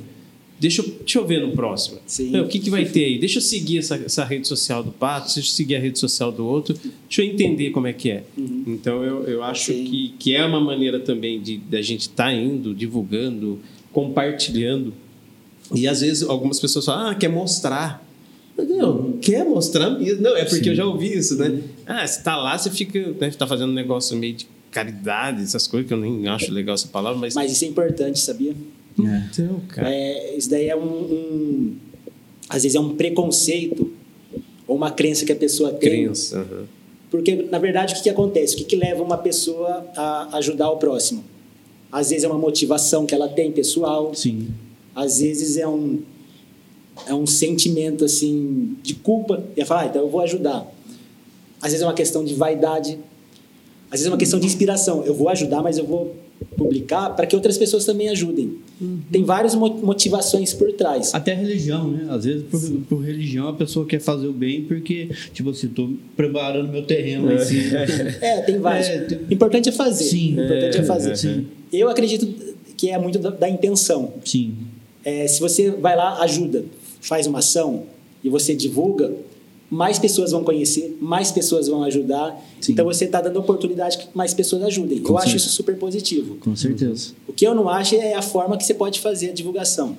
deixa eu, deixa eu ver no próximo. Sim. Meu, o que, que vai ter aí? Deixa eu seguir essa, essa rede social do Pato, deixa eu seguir a rede social do outro, deixa eu entender como é que é. Então eu, eu acho Sim. que, que é uma maneira também de da gente estar indo, divulgando, compartilhando. E às vezes algumas pessoas falam, ah, quer mostrar. Não, quer mostrar mesmo. Não, é porque eu já ouvi isso, né? Ah, você tá lá, você fica, né, tá fazendo um negócio meio de caridade, essas coisas que eu nem acho legal essa palavra, mas. Mas isso é importante, sabia? Então, cara. É, isso daí é um, um- Às vezes é um preconceito ou uma crença que a pessoa tem. Crença. aham. Porque, na verdade, o que, que acontece? O que, que leva uma pessoa a ajudar o próximo? Às vezes é uma motivação que ela tem pessoal, Sim. Às vezes é um, é um sentimento assim de culpa. E ela fala, ah, então eu vou ajudar. Às vezes é uma questão de vaidade, às vezes é uma questão de inspiração. Eu vou ajudar, mas eu vou publicar para que outras pessoas também ajudem. Tem várias mo- motivações por trás. Até religião, né? Às vezes, por, por religião, a pessoa quer fazer o bem porque, tipo assim, tô preparando meu terreno em cima. É, tem vários. É, tem- O importante é fazer. Sim. o importante é, É, fazer. sim. Eu acredito que é muito da, da intenção. Sim. É, se você vai lá, ajuda, faz uma ação e você divulga, mais pessoas vão conhecer, mais pessoas vão ajudar. Sim. Então você está dando oportunidade que mais pessoas ajudem. Com eu acho certeza. isso super positivo. Com certeza. O que eu não acho é a forma que você pode fazer a divulgação.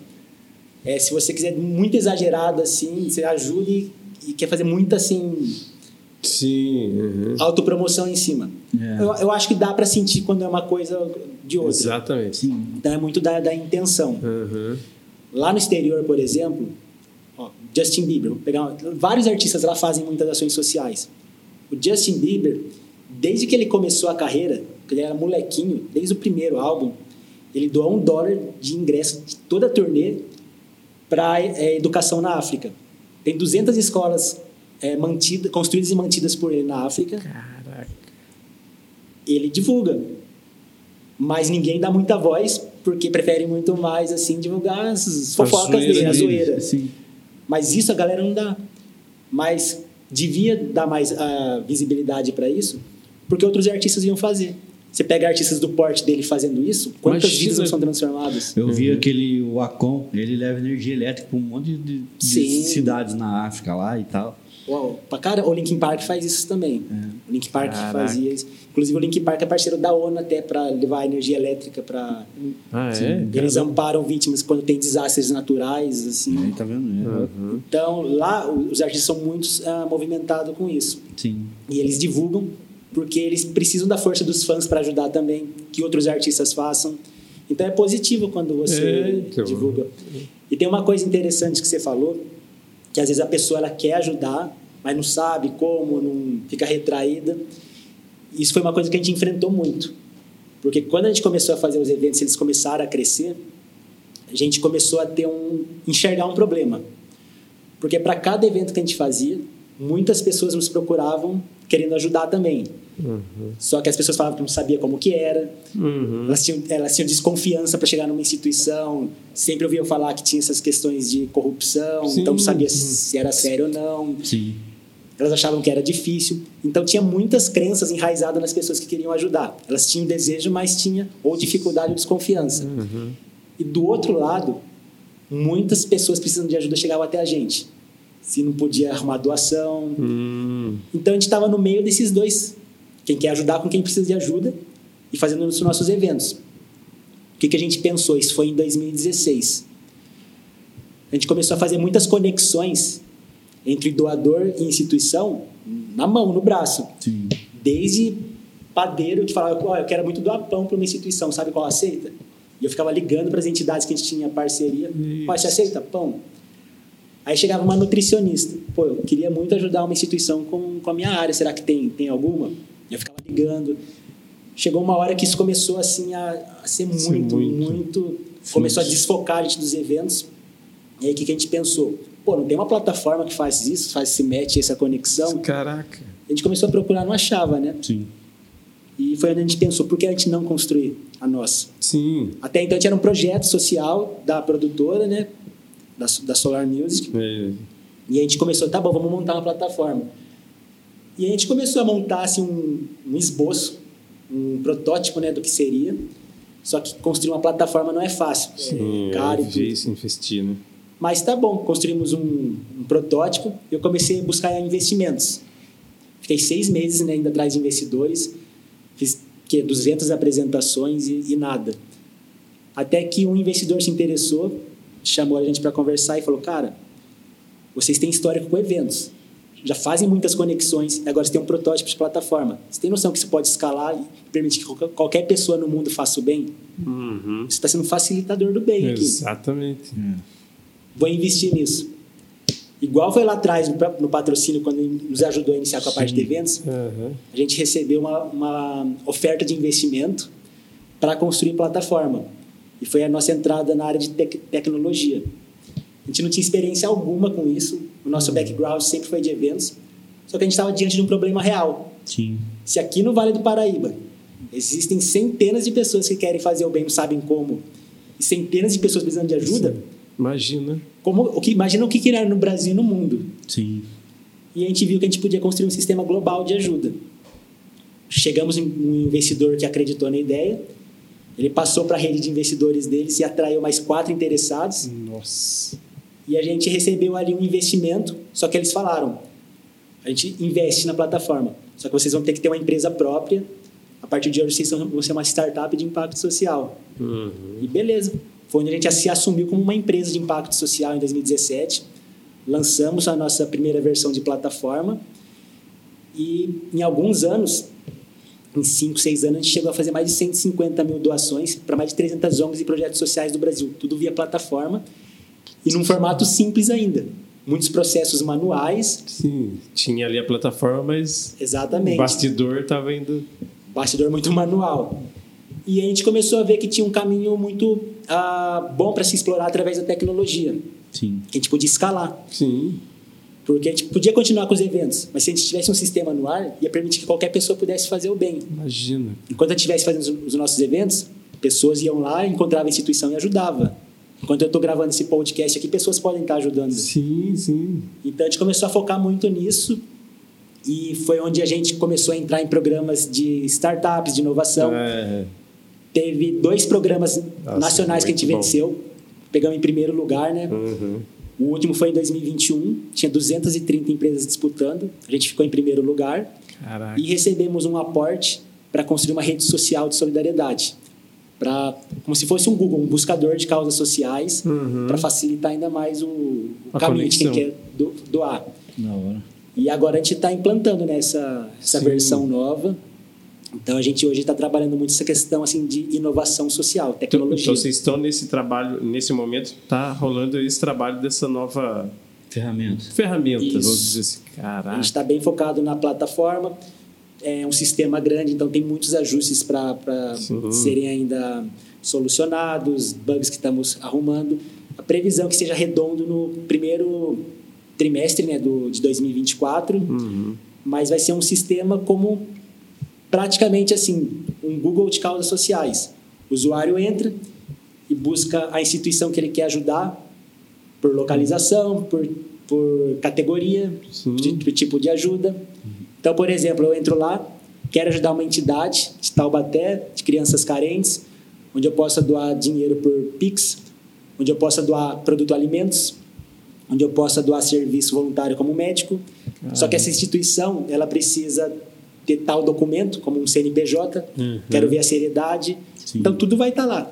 É, se você quiser muito exagerado assim, você ajude e quer fazer muita assim Sim. uhum. autopromoção em cima. É. Eu, eu acho que dá para sentir quando é uma coisa de outra. Exatamente. Sim. Então é muito da, da intenção. Uhum. Lá no exterior, por exemplo, ó, Justin Bieber, pegar vários artistas lá fazem muitas ações sociais. O Justin Bieber, desde que ele começou a carreira, que ele era molequinho, desde o primeiro álbum, ele doou um dólar de ingresso de toda a turnê para educação na África. Tem 200 escolas é, construídas e mantidas por ele na África. Caraca. Ele divulga, mas ninguém dá muita voz porque prefere muito mais assim divulgar as fofocas zoeira dele, a dele. zoeira. Sim. Mas isso a galera não dá. Mas devia dar mais ah, visibilidade para isso, porque outros artistas iam fazer. Você pega artistas do porte dele fazendo isso, quantas Imagina. vidas não são transformadas? Eu vi aquele o Acon, ele leva energia elétrica para um monte de, de cidades na África lá e tal. Uau, pra cara, o Linkin Park faz isso também. O Linkin Park Caraca. fazia isso. Inclusive, o Linkin Park é parceiro da ONU até para levar energia elétrica para. Ah, é? Eles amparam vítimas quando tem desastres naturais, assim. Aí tá vendo? né? Então, lá, os artistas são muito ah, movimentados com isso. Sim. E eles divulgam porque eles precisam da força dos fãs para ajudar também, que outros artistas façam. Então é positivo quando você É, então. divulga. E tem uma coisa interessante que você falou, que às vezes a pessoa ela quer ajudar, mas não sabe como, não fica retraída. Isso foi uma coisa que a gente enfrentou muito. Porque quando a gente começou a fazer os eventos, eles começaram a crescer, a gente começou a ter um enxergar um problema. Porque para cada evento que a gente fazia, muitas pessoas nos procuravam querendo ajudar também. Só que as pessoas falavam que não sabia como que era, Uhum. elas, tinham, elas tinham desconfiança para chegar numa instituição, sempre ouviam falar que tinha essas questões de corrupção, Sim. então não sabia se, se era sério ou não. Sim. Elas achavam que era difícil. Então tinha muitas crenças enraizadas nas pessoas que queriam ajudar. Elas tinham desejo, mas tinha ou dificuldade ou desconfiança. E do outro lado, muitas pessoas precisando de ajuda chegavam até a gente. Se não podia arrumar doação. Hum. Então a gente estava no meio desses dois. Quem quer ajudar com quem precisa de ajuda e fazendo os nossos eventos. O que, que a gente pensou? Isso foi em 2016. A gente começou a fazer muitas conexões entre doador e instituição na mão, no braço. Sim. Desde padeiro que falava, "Ó, eu quero muito doar pão para uma instituição, sabe qual aceita? E eu ficava ligando para as entidades que a gente tinha parceria. Você aceita pão? Aí chegava uma nutricionista. Pô, eu queria muito ajudar uma instituição com, com a minha área. Será que tem, tem alguma? Eu ficava ligando. Chegou uma hora que isso começou assim a, a ser Ser muito, muito. muito. Começou a desfocar a gente dos eventos. E aí o que, que a gente pensou? Pô, não tem uma plataforma que faz isso, faz esse match, essa conexão. Caraca. A gente começou a procurar, não achava, né? Sim. E foi onde a gente pensou, por que a gente não construir a nossa? Sim. Até então a gente era um projeto social da produtora, né? Da, da Solar Music. É. E a gente começou, tá bom, vamos montar uma plataforma. E a gente começou a montar assim, um, um esboço, um protótipo né, do que seria. Só que construir uma plataforma não é fácil. Sim, é caro é e difícil investir, né? Mas tá bom, construímos um, um protótipo e eu comecei a buscar investimentos. Fiquei seis meses né, indo atrás de investidores, fiz que, 200 apresentações e, e nada. Até que um investidor se interessou, chamou a gente para conversar e falou: Cara, vocês têm histórico com eventos, já fazem muitas conexões, agora você tem um protótipo de plataforma. Você tem noção que isso pode escalar e permitir que qualquer- pessoa no mundo faça o bem? Uhum. Você está sendo um facilitador do bem aqui Exatamente. vou investir nisso. Igual foi lá atrás no, patrocínio, quando nos ajudou a iniciar com a parte de eventos, Aham. a gente recebeu uma, uma oferta de investimento para construir plataforma. E foi a nossa entrada na área de tec- tecnologia. A gente não tinha experiência alguma com isso, o nosso background sempre foi de eventos, só que a gente estava diante de um problema real. Sim. Se aqui no Vale do Paraíba existem centenas de pessoas que querem fazer o bem, não sabem como, e centenas de pessoas precisando de ajuda, Imagina. como, o que, imagina o que que era no Brasil e no mundo. Sim. E a gente viu que a gente podia construir um sistema global de ajuda. Chegamos em um investidor que acreditou na ideia, ele passou para a rede de investidores deles e atraiu mais quatro interessados. Nossa. E a gente recebeu ali um investimento, só que eles falaram: a gente investe na plataforma, só que vocês vão ter que ter uma empresa própria. A partir de hoje, vocês vão ser uma startup de impacto social. Uhum. E beleza. Foi onde a gente se assumiu como uma empresa de impacto social em 2017. Lançamos a nossa primeira versão de plataforma. E em alguns anos, em 5, 6 anos, a gente chegou a fazer mais de 150 mil doações para mais de 300 ONGs e projetos sociais do Brasil. Tudo via plataforma e num formato simples ainda. Muitos processos manuais. Sim, tinha ali a plataforma, mas Exatamente. o bastidor estava indo. bastidor muito manual. E a gente começou a ver que tinha um caminho muito ah, bom para se explorar através da tecnologia, Sim. que a gente podia escalar. Sim. Porque a gente podia continuar com os eventos, mas se a gente tivesse um sistema no ar, ia permitir que qualquer pessoa pudesse fazer o bem. Imagina. Enquanto a gente estivesse fazendo os- os nossos eventos, pessoas iam lá, encontravam a instituição e ajudava. Enquanto eu estou gravando esse podcast aqui, pessoas podem estar ajudando. Sim, sim. Então a gente começou a focar muito nisso E foi onde a gente começou a entrar em programas de startups, de inovação. É, Teve dois programas Nossa, nacionais que a gente bom. venceu. Pegamos em primeiro lugar, né? uhum. O último foi em 2021. Tinha 230 empresas disputando. A gente ficou em primeiro lugar. Caraca. E recebemos um aporte para construir uma rede social de solidariedade. Pra, como se fosse um Google, um buscador de causas sociais, Uhum. para facilitar ainda mais o, o caminho de quem conexão. quer do- doar. E agora a gente está implantando né, essa, essa Sim. versão nova. Então a gente hoje está trabalhando muito essa questão assim de inovação social, Então, tecnologia. então vocês estão nesse trabalho, nesse momento, está rolando esse trabalho dessa nova Ferramenta. ferramenta, Isso. vamos dizer assim. A Caraca. gente está bem focado na plataforma. É um sistema grande, então tem muitos ajustes para serem ainda solucionados, bugs que estamos arrumando. A previsão é que seja redondo no primeiro trimestre né, do, de 2024, Uhum. mas vai ser um sistema como praticamente assim um Google de causas sociais. O usuário entra e busca a instituição que ele quer ajudar por localização, por, por categoria, de, por tipo de ajuda. Então, por exemplo, eu entro lá, quero ajudar uma entidade de Taubaté, de crianças carentes, onde eu possa doar dinheiro por Pix, onde eu possa doar produto alimentos, onde eu possa doar serviço voluntário como médico. Só que essa instituição, ela precisa ter tal documento, como um CNPJ, Uhum. quero ver a seriedade. Sim. Então, tudo vai estar lá.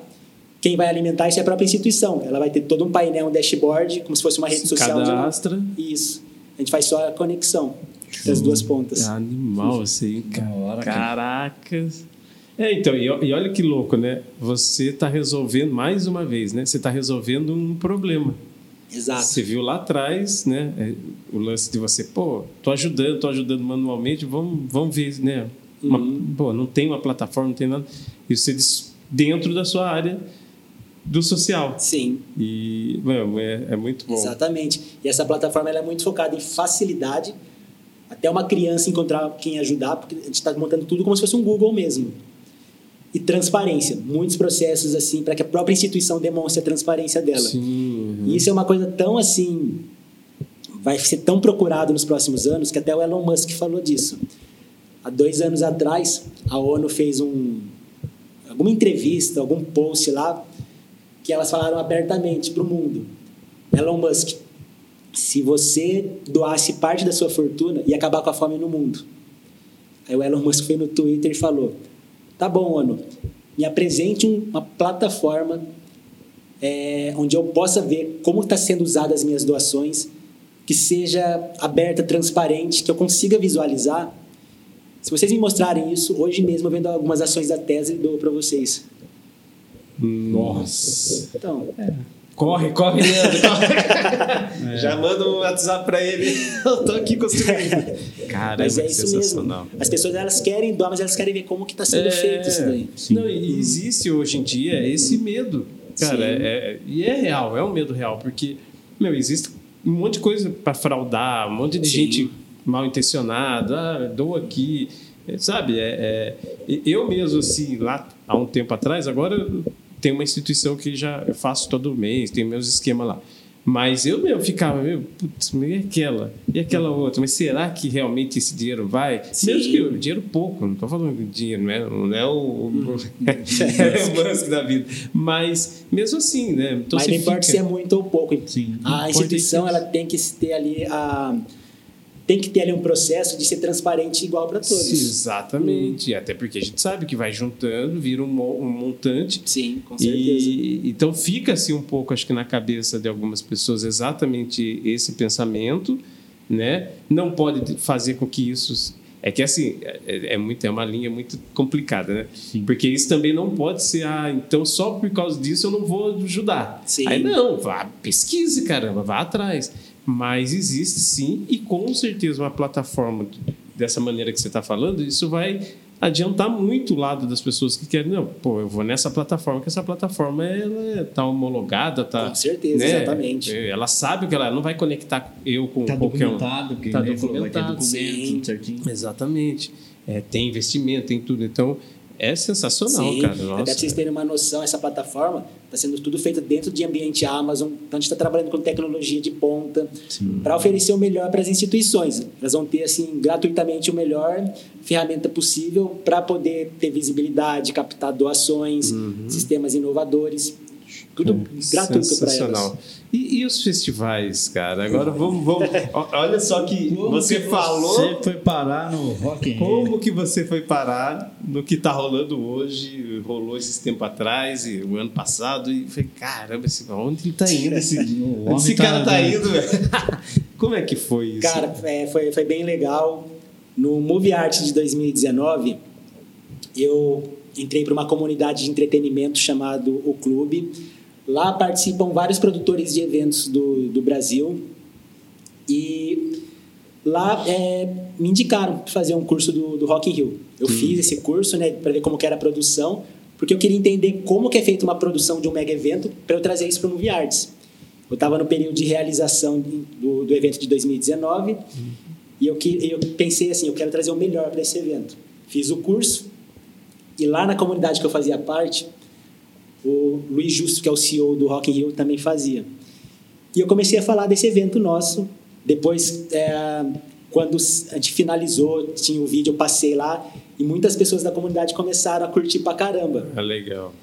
Quem vai alimentar isso é a própria instituição. Ela vai ter todo um painel, um dashboard, como se fosse uma rede Se social. cadastra. Isso. A gente faz só a conexão das duas pontas. É animal assim, cara. Caracas. É, então, e, e olha que louco, né? Você está resolvendo, mais uma vez, né? Você está resolvendo um problema. Exato. Você viu lá atrás, né? é, O lance de você, pô, tô ajudando, tô ajudando manualmente, vamos, vamos ver, né? Uma- Uhum. Pô, não tem uma plataforma, não tem nada. E você diz, dentro da sua área do social. Sim, E, mano, é, é muito bom. exatamente. E essa plataforma ela é muito focada em facilidade, até uma criança encontrar quem ajudar, porque a gente está montando tudo como se fosse um Google mesmo. E transparência, muitos processos assim, para que a própria instituição demonstre a transparência dela. Sim. E isso é uma coisa tão assim. Vai ser tão procurado nos próximos anos que até o Elon Musk falou disso. Há dois anos atrás, a ONU fez um, alguma entrevista, algum post lá, que elas falaram abertamente para o mundo: Elon Musk, se você doasse parte da sua fortuna, ia acabar com a fome no mundo. Aí o Elon Musk foi no Twitter e falou: Tá bom, ONU, me apresente um- uma plataforma é, onde eu possa ver como está sendo usadas as minhas doações, que seja aberta, transparente, que eu consiga visualizar. Se vocês me mostrarem isso, hoje mesmo eu vendo algumas ações da Tesla e dou para vocês. Nossa. Então, Corre, corre, Leandro, corre. (laughs) Já manda um WhatsApp pra ele. (laughs) Eu tô aqui construindo. Caramba, mas é isso sensacional. mesmo. As pessoas elas querem doar, mas elas querem ver como que está sendo feito isso daí. Não, e existe hoje em dia esse medo. Cara, é, é- e é real, é um medo real, porque, meu, existe um monte de coisa para fraudar, um monte de Sim. gente mal intencionada, ah, dou aqui, é, sabe? É, é- eu mesmo, assim, lá há um tempo atrás, agora tenho uma instituição que já eu faço todo mês, tem meus esquemas lá. Mas eu mesmo ficava, meu, putz, e aquela? E aquela outra? Mas será que realmente esse dinheiro vai? Sim. Mesmo que o dinheiro pouco, não estou falando de dinheiro, não é, não é o, o, (laughs) (laughs) é o Musk da vida. Mas mesmo assim, né? Então mas não importa fica- se é muito ou pouco. Sim. A instituição isso. ela tem que ter ali a tem que ter ali um processo de ser transparente igual para todos. Sim, Exatamente. Até porque a gente sabe que vai juntando, vira um, mo- um montante. Sim, com certeza. E, então fica assim um pouco, acho que na cabeça de algumas pessoas exatamente esse pensamento, né? Não pode fazer com que isso é que assim é, é muito é uma linha muito complicada, né? Sim. Porque isso também não pode ser ah então só por causa disso eu não vou ajudar. Sim. Aí não, vá pesquise caramba, vá atrás. Mas existe sim e com certeza uma plataforma dessa maneira que você está falando isso vai adiantar muito o lado das pessoas que querem, não, pô, eu vou nessa plataforma, que essa plataforma ela tá homologada, tá, Com certeza, né? exatamente. Ela sabe que ela não vai conectar eu com Tá qualquer um. documentado, porque Tá né, vai ter documentado, documento, sim. tudo certinho. Exatamente. É, tem investimento, tem tudo. Então, é sensacional, Sim, cara. até Nossa. pra vocês terem uma noção, essa plataforma está sendo tudo feito dentro de ambiente Amazon. Então a gente está trabalhando com tecnologia de ponta para oferecer o melhor para as instituições. Elas vão ter assim gratuitamente o melhor ferramenta possível para poder ter visibilidade, captar doações, Uhum. sistemas inovadores, tudo gratuito para elas. E, e os festivais, cara? Agora vamos, vamos. Olha só que você que falou. Você foi parar no Rock in. Como que você foi parar no que está rolando hoje? Rolou esses tempo atrás, e o ano passado, e falei, caramba, esse, onde ele tá indo? (laughs) Esse, esse homem tá cara tá indo, velho? (laughs) Como é que foi isso? Cara, é, foi, foi bem legal. No Movie Art de 2019, eu entrei para uma comunidade de entretenimento chamado O Clube. Lá participam vários produtores de eventos do, do Brasil. E lá é, me indicaram para fazer um curso do, do Rock in Rio. Eu fiz esse curso né, para ver como que era a produção, porque eu queria entender como que é feita uma produção de um mega evento para eu trazer isso para o Movie Arts. Eu estava no período de realização do, do evento de 2019 e eu, que, eu pensei assim, eu quero trazer o melhor para esse evento. Fiz o curso e lá na comunidade que eu fazia parte, o Luiz Justo, que é o CEO do Rock in Rio, também fazia. E eu comecei a falar desse evento nosso. Depois, é, quando a gente finalizou, tinha o vídeo, eu passei lá e muitas pessoas da comunidade começaram a curtir pra caramba. É legal.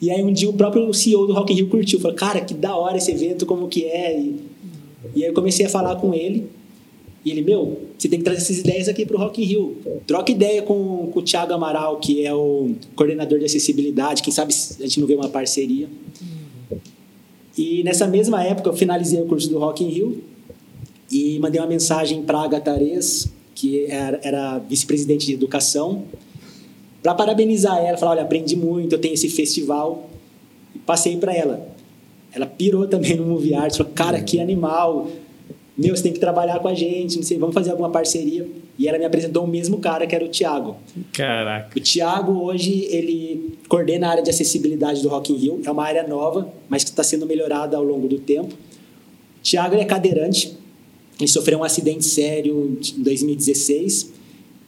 E aí um dia o próprio CEO do Rock in Rio curtiu, falou, cara, que da hora esse evento, como que é? E, e aí eu comecei a falar com ele, e ele, meu, você tem que trazer essas ideias aqui pro Rock in Rio. Troca ideia com, com o Thiago Amaral, que é o coordenador de acessibilidade, quem sabe a gente não vê uma parceria. E nessa mesma época eu finalizei o curso do Rock in Rio e mandei uma mensagem para a Agatha Ares, que era, era vice-presidente de educação, para parabenizar ela, falar, olha, aprendi muito, eu tenho esse festival. E passei para ela. Ela pirou também no Movie Arts, falou, cara, que animal. Meu, você tem que trabalhar com a gente, não sei, vamos fazer alguma parceria. E ela me apresentou o mesmo cara, que era o Thiago. Caraca. O Thiago, hoje, ele coordena a área de acessibilidade do Rock in Rio. É uma área nova, mas que está sendo melhorada ao longo do tempo. O Thiago é cadeirante. Ele sofreu um acidente sério em 2016.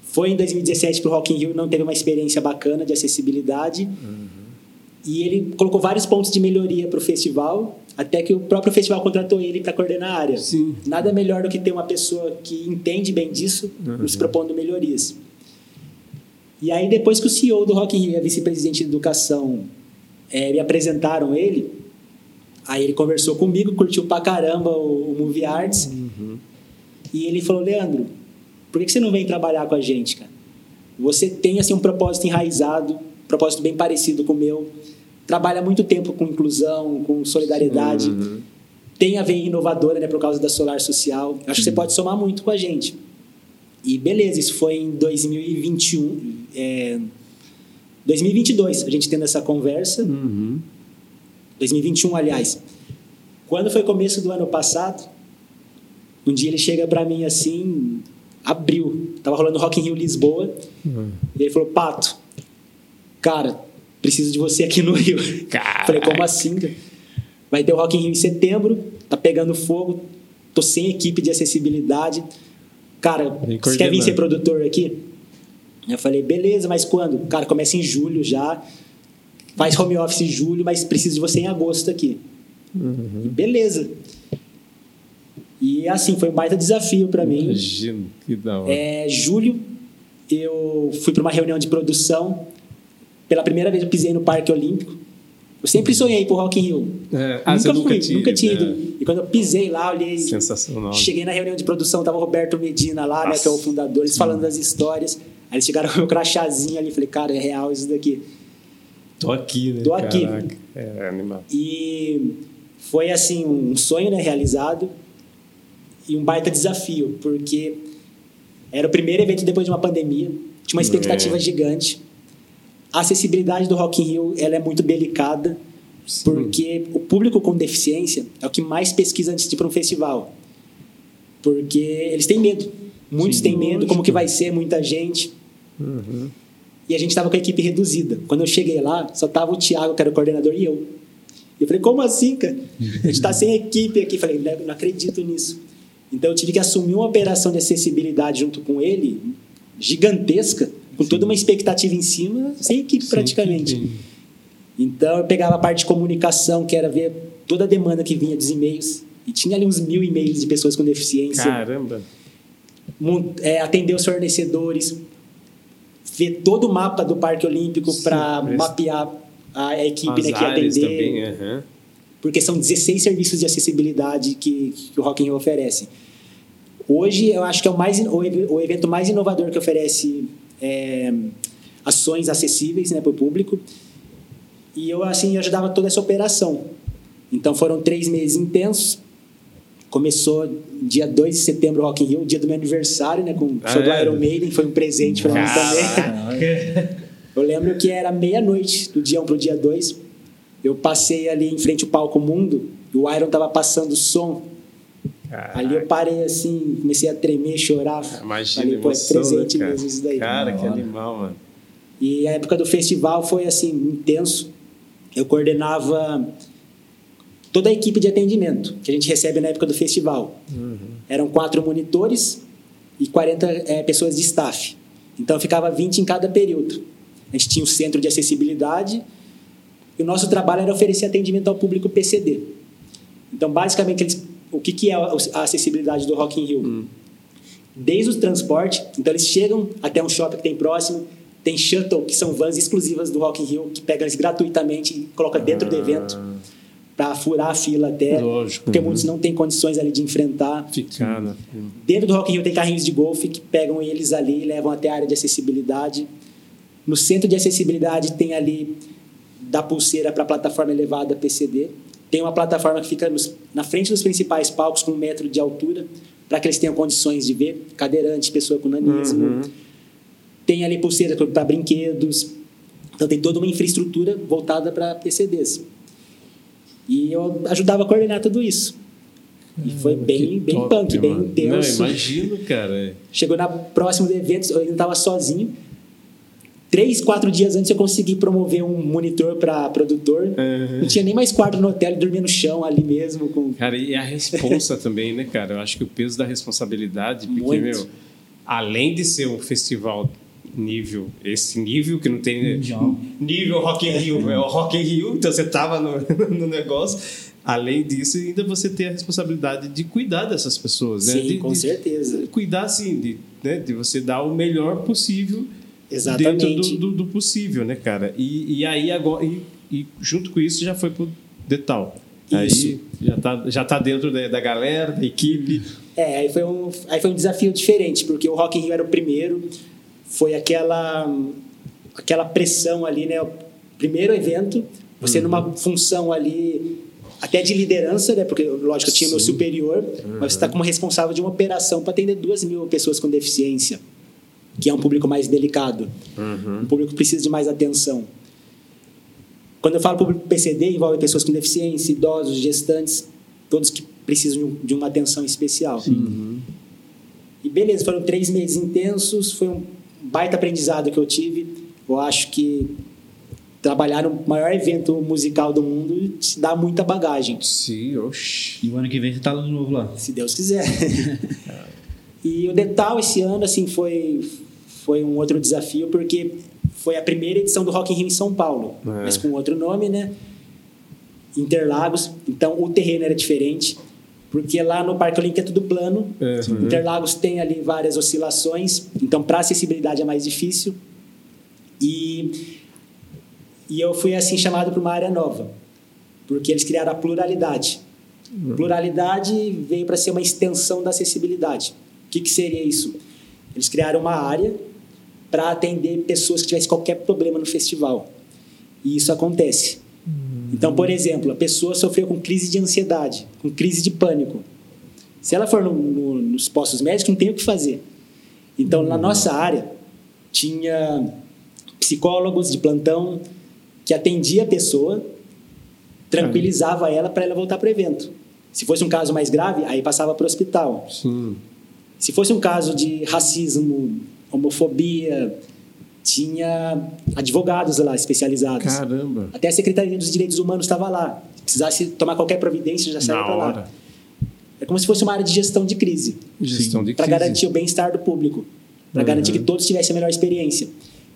Foi em 2017 para o Rock in Rio, não teve uma experiência bacana de acessibilidade. E ele colocou vários pontos de melhoria para o festival, até que o próprio festival contratou ele para coordenar a área. Sim. Nada melhor do que ter uma pessoa que entende bem disso, nos propondo melhorias. E aí, depois que o CEO do Rock in Rio e a vice-presidente de educação eh, me apresentaram ele, aí ele conversou comigo, curtiu pra caramba o, o Movie Arts, e ele falou, Leandro, por que você não vem trabalhar com a gente, cara? Você tem, assim, um propósito enraizado, propósito bem parecido com o meu, trabalha há muito tempo com inclusão, com solidariedade, tem a veia inovadora, né, por causa da Solar Social, acho que você pode somar muito com a gente. E beleza, isso foi em 2021, é, 2022, a gente tendo essa conversa. 2021, aliás. Quando foi começo do ano passado, um dia ele chega para mim assim, abril, tava rolando Rock in Rio Lisboa, e ele falou: "Pato, cara, preciso de você aqui no Rio". Caraca. Falei: "Como assim?" Vai ter o Rock in Rio em setembro, tá pegando fogo, tô sem equipe de acessibilidade. Cara, você quer vir ser produtor aqui? Eu falei, beleza, mas quando? Cara, começa em julho já. Faz home office em julho, mas preciso de você em agosto aqui. E beleza. E assim, foi um baita desafio para mim. Imagino, que da hora. É, julho, eu fui para uma reunião de produção. Pela primeira vez eu pisei no Parque Olímpico. Eu sempre sonhei pro Rock in Rio. É, ah, nunca fui, tinha nunca ido, tinha né? ido. E quando eu pisei lá, olhei. Sensacional. Cheguei na reunião de produção, tava o Roberto Medina lá, né, Nossa. que é o fundador, eles falando das histórias. Aí eles chegaram (laughs) com o meu crachazinho ali, falei, cara, é real isso daqui. Tô aqui, né? Tô aqui. Caraca. É animal. E foi assim um sonho né, realizado e um baita desafio, porque era o primeiro evento depois de uma pandemia, tinha uma expectativa É. gigante. A acessibilidade do Rock in Rio ela é muito delicada, Sim. porque o público com deficiência é o que mais pesquisa antes de ir para um festival. Porque eles têm medo. Muitos Sim, têm medo, lógico. como que vai ser muita gente. Uhum. E a gente estava com a equipe reduzida. Quando eu cheguei lá, só tava o Thiago, que era o coordenador, e eu. E eu falei, como assim, cara? A gente está sem equipe aqui. Falei, não acredito nisso. Então eu tive que assumir uma operação de acessibilidade junto com ele, gigantesca. Com toda uma expectativa em cima, sem equipe praticamente. Então eu pegava a parte de comunicação, que era ver toda a demanda que vinha dos e-mails. E tinha ali uns mil e-mails de pessoas com deficiência. Caramba. É, atender os fornecedores, ver todo o mapa do Parque Olímpico Sim, para mapear a equipe né, que atender. também, aham. Porque são 16 serviços de acessibilidade que, que o Rock in Rio oferece. Hoje, eu acho que é o, mais, o evento mais inovador que oferece é, ações acessíveis né, para o público. E eu, assim, ajudava toda essa operação. Então, foram três meses intensos. Começou dia 2 de setembro o Rock in Rio, dia do meu aniversário, né, com o show Ah, do é? Iron Maiden. Foi um presente para mim também. (laughs) Eu lembro que era meia-noite do dia 1 pro dia 2. Eu passei ali em frente ao palco Mundo e o Iron tava passando som. Ali eu parei assim, comecei a tremer, chorar. Imagina Falei, pô, é emoção, presente né, cara? mesmo isso daí. Cara, que animal, mano. E a época do festival foi assim, intenso. Eu coordenava toda a equipe de atendimento que a gente recebe na época do festival. Eram quatro monitores e 40 eh, pessoas de staff. Então ficava 20 em cada período. A gente tinha o centro de acessibilidade e o nosso trabalho era oferecer atendimento ao público PCD. Então, basicamente, eles, o que, que é a acessibilidade do Rock in Rio? Desde o transporte, então eles chegam até um shopping que tem próximo, tem shuttle, que são vans exclusivas do Rock in Rio, que pegam eles gratuitamente e coloca dentro do evento para furar a fila até, Lógico. porque muitos não têm condições ali de enfrentar. Ficar, né? Dentro do Rock in Rio tem carrinhos de golfe que pegam eles ali e levam até a área de acessibilidade. No centro de acessibilidade tem ali da pulseira para a plataforma elevada PCD. Tem uma plataforma que fica nos- na frente dos principais palcos com um metro de altura para que eles tenham condições de ver. Cadeirante, pessoa com nanismo. Uhum. Tem ali pulseira para brinquedos. Então tem toda uma infraestrutura voltada para PCDs. E eu ajudava a coordenar tudo isso. E foi bem, Que bem top, punk, bem mano. intenso. Não, imagino, cara. Chegou na próximo do evento, eu ainda estava sozinho. Três, quatro dias antes eu consegui promover um monitor para produtor. Uhum. Não tinha nem mais quarto no hotel, dormia no chão ali mesmo. Com... Cara, e a responsa (laughs) também, né, cara? Eu acho que o peso da responsabilidade, porque, Muito. meu, além de ser um festival nível, esse nível que não tem Mundial. nível Rock in Rio, é o Rock in Rio, então você tava no, (laughs) no negócio. Além disso, ainda você tem a responsabilidade de cuidar dessas pessoas, né? Sim, de, com de- certeza. Cuidar, assim, de, né, de você dar o melhor possível Exatamente. dentro do, do- do possível, né, cara? E, e aí agora e, e junto com isso já foi pro Detal. Aí Isso. já tá, já tá dentro da, da galera, da equipe. É, aí foi, um, aí foi um desafio diferente, porque o Rock in Rio era o primeiro, foi aquela, aquela pressão ali, né? O primeiro evento, você Uhum. numa função ali até de liderança, né? Porque, lógico, eu tinha meu Sim. superior, mas você está como responsável de uma operação para atender duas mil pessoas com deficiência, que é um público mais delicado, um público que precisa de mais atenção. Quando eu falo público PCD, envolve pessoas com deficiência, idosos, gestantes, todos que precisam de um- uma atenção especial. E beleza, foram três meses intensos, foi um baita aprendizado que eu tive. Eu acho que trabalhar no maior evento musical do mundo te dá muita bagagem, Sim, oxi. E o ano que vem você tá de novo lá. se Deus quiser. (laughs) e o Detal esse ano assim foi foi um outro desafio porque foi a primeira edição do Rock in Rio em São Paulo, É. mas com outro nome, né? Interlagos. Então o terreno era diferente, porque lá no Parque Olímpico é tudo plano. Uhum. Interlagos tem ali várias oscilações, então para acessibilidade é mais difícil. E e eu fui assim chamado para uma área nova, porque eles criaram a pluralidade. Pluralidade veio para ser uma extensão da acessibilidade. O que, que seria isso? Eles criaram uma área para atender pessoas que tivessem qualquer problema no festival. E isso acontece. Então, por exemplo, a pessoa sofreu com crise de ansiedade, com crise de pânico. Se ela for no- no- nos postos médicos, não tem o que fazer. Então, na nossa área, tinha psicólogos de plantão que atendia a pessoa, tranquilizava ela para ela voltar para o evento. Se fosse um caso mais grave, aí passava para o hospital. Sim. Se fosse um caso de racismo, homofobia, tinha advogados lá especializados. Caramba. Até a Secretaria dos Direitos Humanos estava lá. Se precisasse tomar qualquer providência, já saía para lá. É como se fosse uma área de gestão de crise, Gestão de para garantir o bem-estar do público. para garantir que todos tivessem a melhor experiência.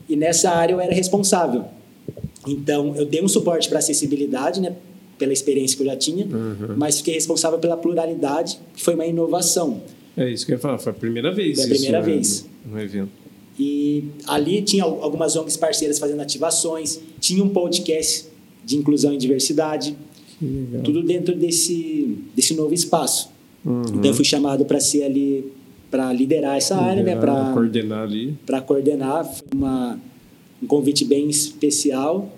E nessa área eu era responsável. Então, eu dei um suporte para acessibilidade, né, pela experiência que eu já tinha, mas fiquei responsável pela pluralidade, que foi uma inovação. É isso que eu ia falar, foi a primeira vez. Foi a isso, primeira né, vez. No, no evento. E ali tinha al- algumas ONGs parceiras fazendo ativações, tinha um podcast de inclusão e diversidade, tudo dentro desse, desse novo espaço. Uhum. Então eu fui chamado para ser ali, para liderar essa área, né, Liderar, para coordenar ali. para coordenar. Foi uma, um convite bem especial.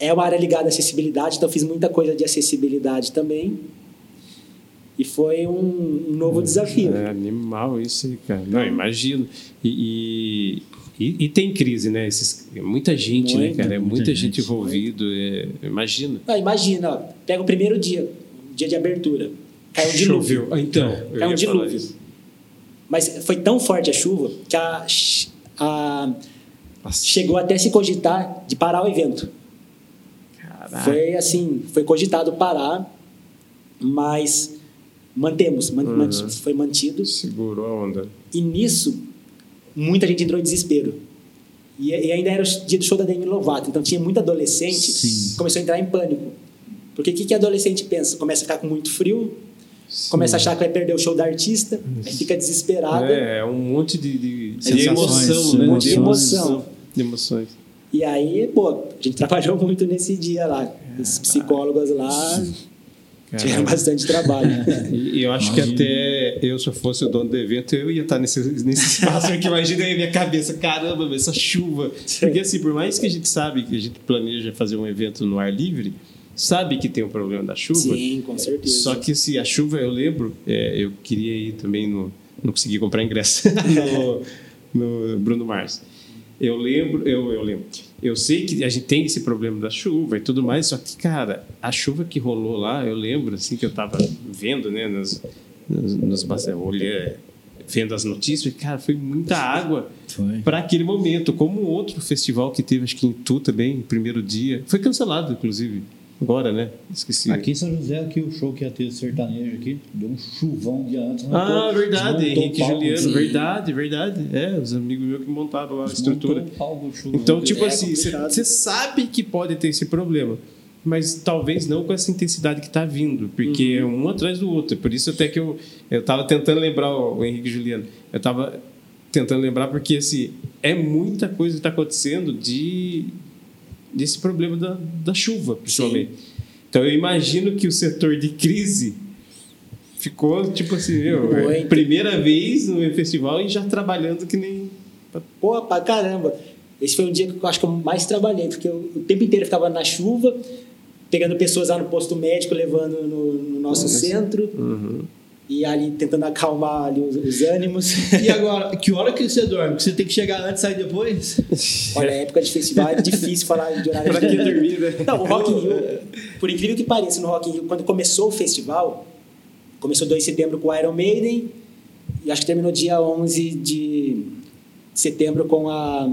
É uma área ligada à acessibilidade, então eu fiz muita coisa de acessibilidade também. E foi um, um novo desafio. É animal isso aí, cara. Não, imagino. E, e, e- e tem crise, né? Esses, é muita gente, né, cara? É muita, muita gente, gente. envolvida. É, imagina. Ah, imagina, ó, pega o primeiro dia, dia de abertura. Caiu um dilúvio. Choveu. Ah, Então, eu Caiu um dilúvio. Mas foi tão forte a chuva que a, a- chegou até se cogitar de parar o evento. caraca. Foi assim, foi cogitado parar, mas mantemos, man- Uhum. man- foi mantido. Segurou a onda. E nisso, muita gente entrou em desespero. E, e ainda era o dia do show da Demi Lovato, então tinha muito adolescente Sim. que começou a entrar em pânico. Porque o que, que adolescente pensa? Começa a ficar com muito frio, começa a achar que vai perder o show da artista, aí fica desesperado. É, é um monte de, de, de emoção, né? um monte de emoção. De emoções. E aí, pô, a gente trabalhou (laughs) muito nesse dia lá. Os psicólogos lá tiveram Caramba. bastante trabalho. (laughs) E e eu acho que Imagina. até eu, se eu fosse o dono do evento, eu ia estar nesse, nesse espaço que imagina aí a minha cabeça, caramba, essa chuva. Porque assim, por mais que a gente sabe que a gente planeja fazer um evento no ar livre, sabe que tem o problema da chuva. Sim, com certeza. Só que se a chuva, eu lembro, é, eu queria ir também no. Não consegui comprar ingresso (laughs) no, no Bruno Mars. Eu lembro, eu, eu lembro. Eu sei que a gente tem esse problema da chuva e tudo mais, só que, cara, a chuva que rolou lá, eu lembro, assim, que eu tava vendo, né, nas, nas, nas base- olhando, vendo as notícias, e, cara, foi muita água para aquele momento. Como outro festival que teve, acho que em Tu também, primeiro dia, foi cancelado, inclusive, agora, né? Esqueci. Aqui em São José, aqui o show que ia ter sertanejo aqui, deu um chuvão de antes. Ah, montou- verdade, Henrique Juliano, sim. verdade, verdade. É, os amigos meus que montaram lá a estrutura. palco, o chuvão. Então, tipo É assim, você sabe que pode ter esse problema, mas talvez não com essa intensidade que está vindo, porque é um atrás do outro. Por isso até que eu eu estava tentando lembrar o, o Henrique Juliano. Eu estava tentando lembrar porque assim é muita coisa que está acontecendo de desse problema da, da chuva, principalmente. Então eu imagino que o setor de crise ficou tipo assim, meu, é primeira vez no festival e já trabalhando que nem Pô, pra caramba. Esse foi um dia que eu acho que eu mais trabalhei, porque eu, o tempo inteiro eu ficava na chuva, pegando pessoas lá no posto médico, levando no, no nosso centro, e ali tentando acalmar ali os, os ânimos. E agora, que hora que você dorme? Que você tem que chegar antes e sair depois? Olha, a época de festival é difícil falar de horário Pra de que dormir, né? Não, o Rock in Rio, por incrível que pareça, no Rock in Rio, quando começou o festival, começou 2 de setembro com o Iron Maiden, e acho que terminou dia 11 de setembro com a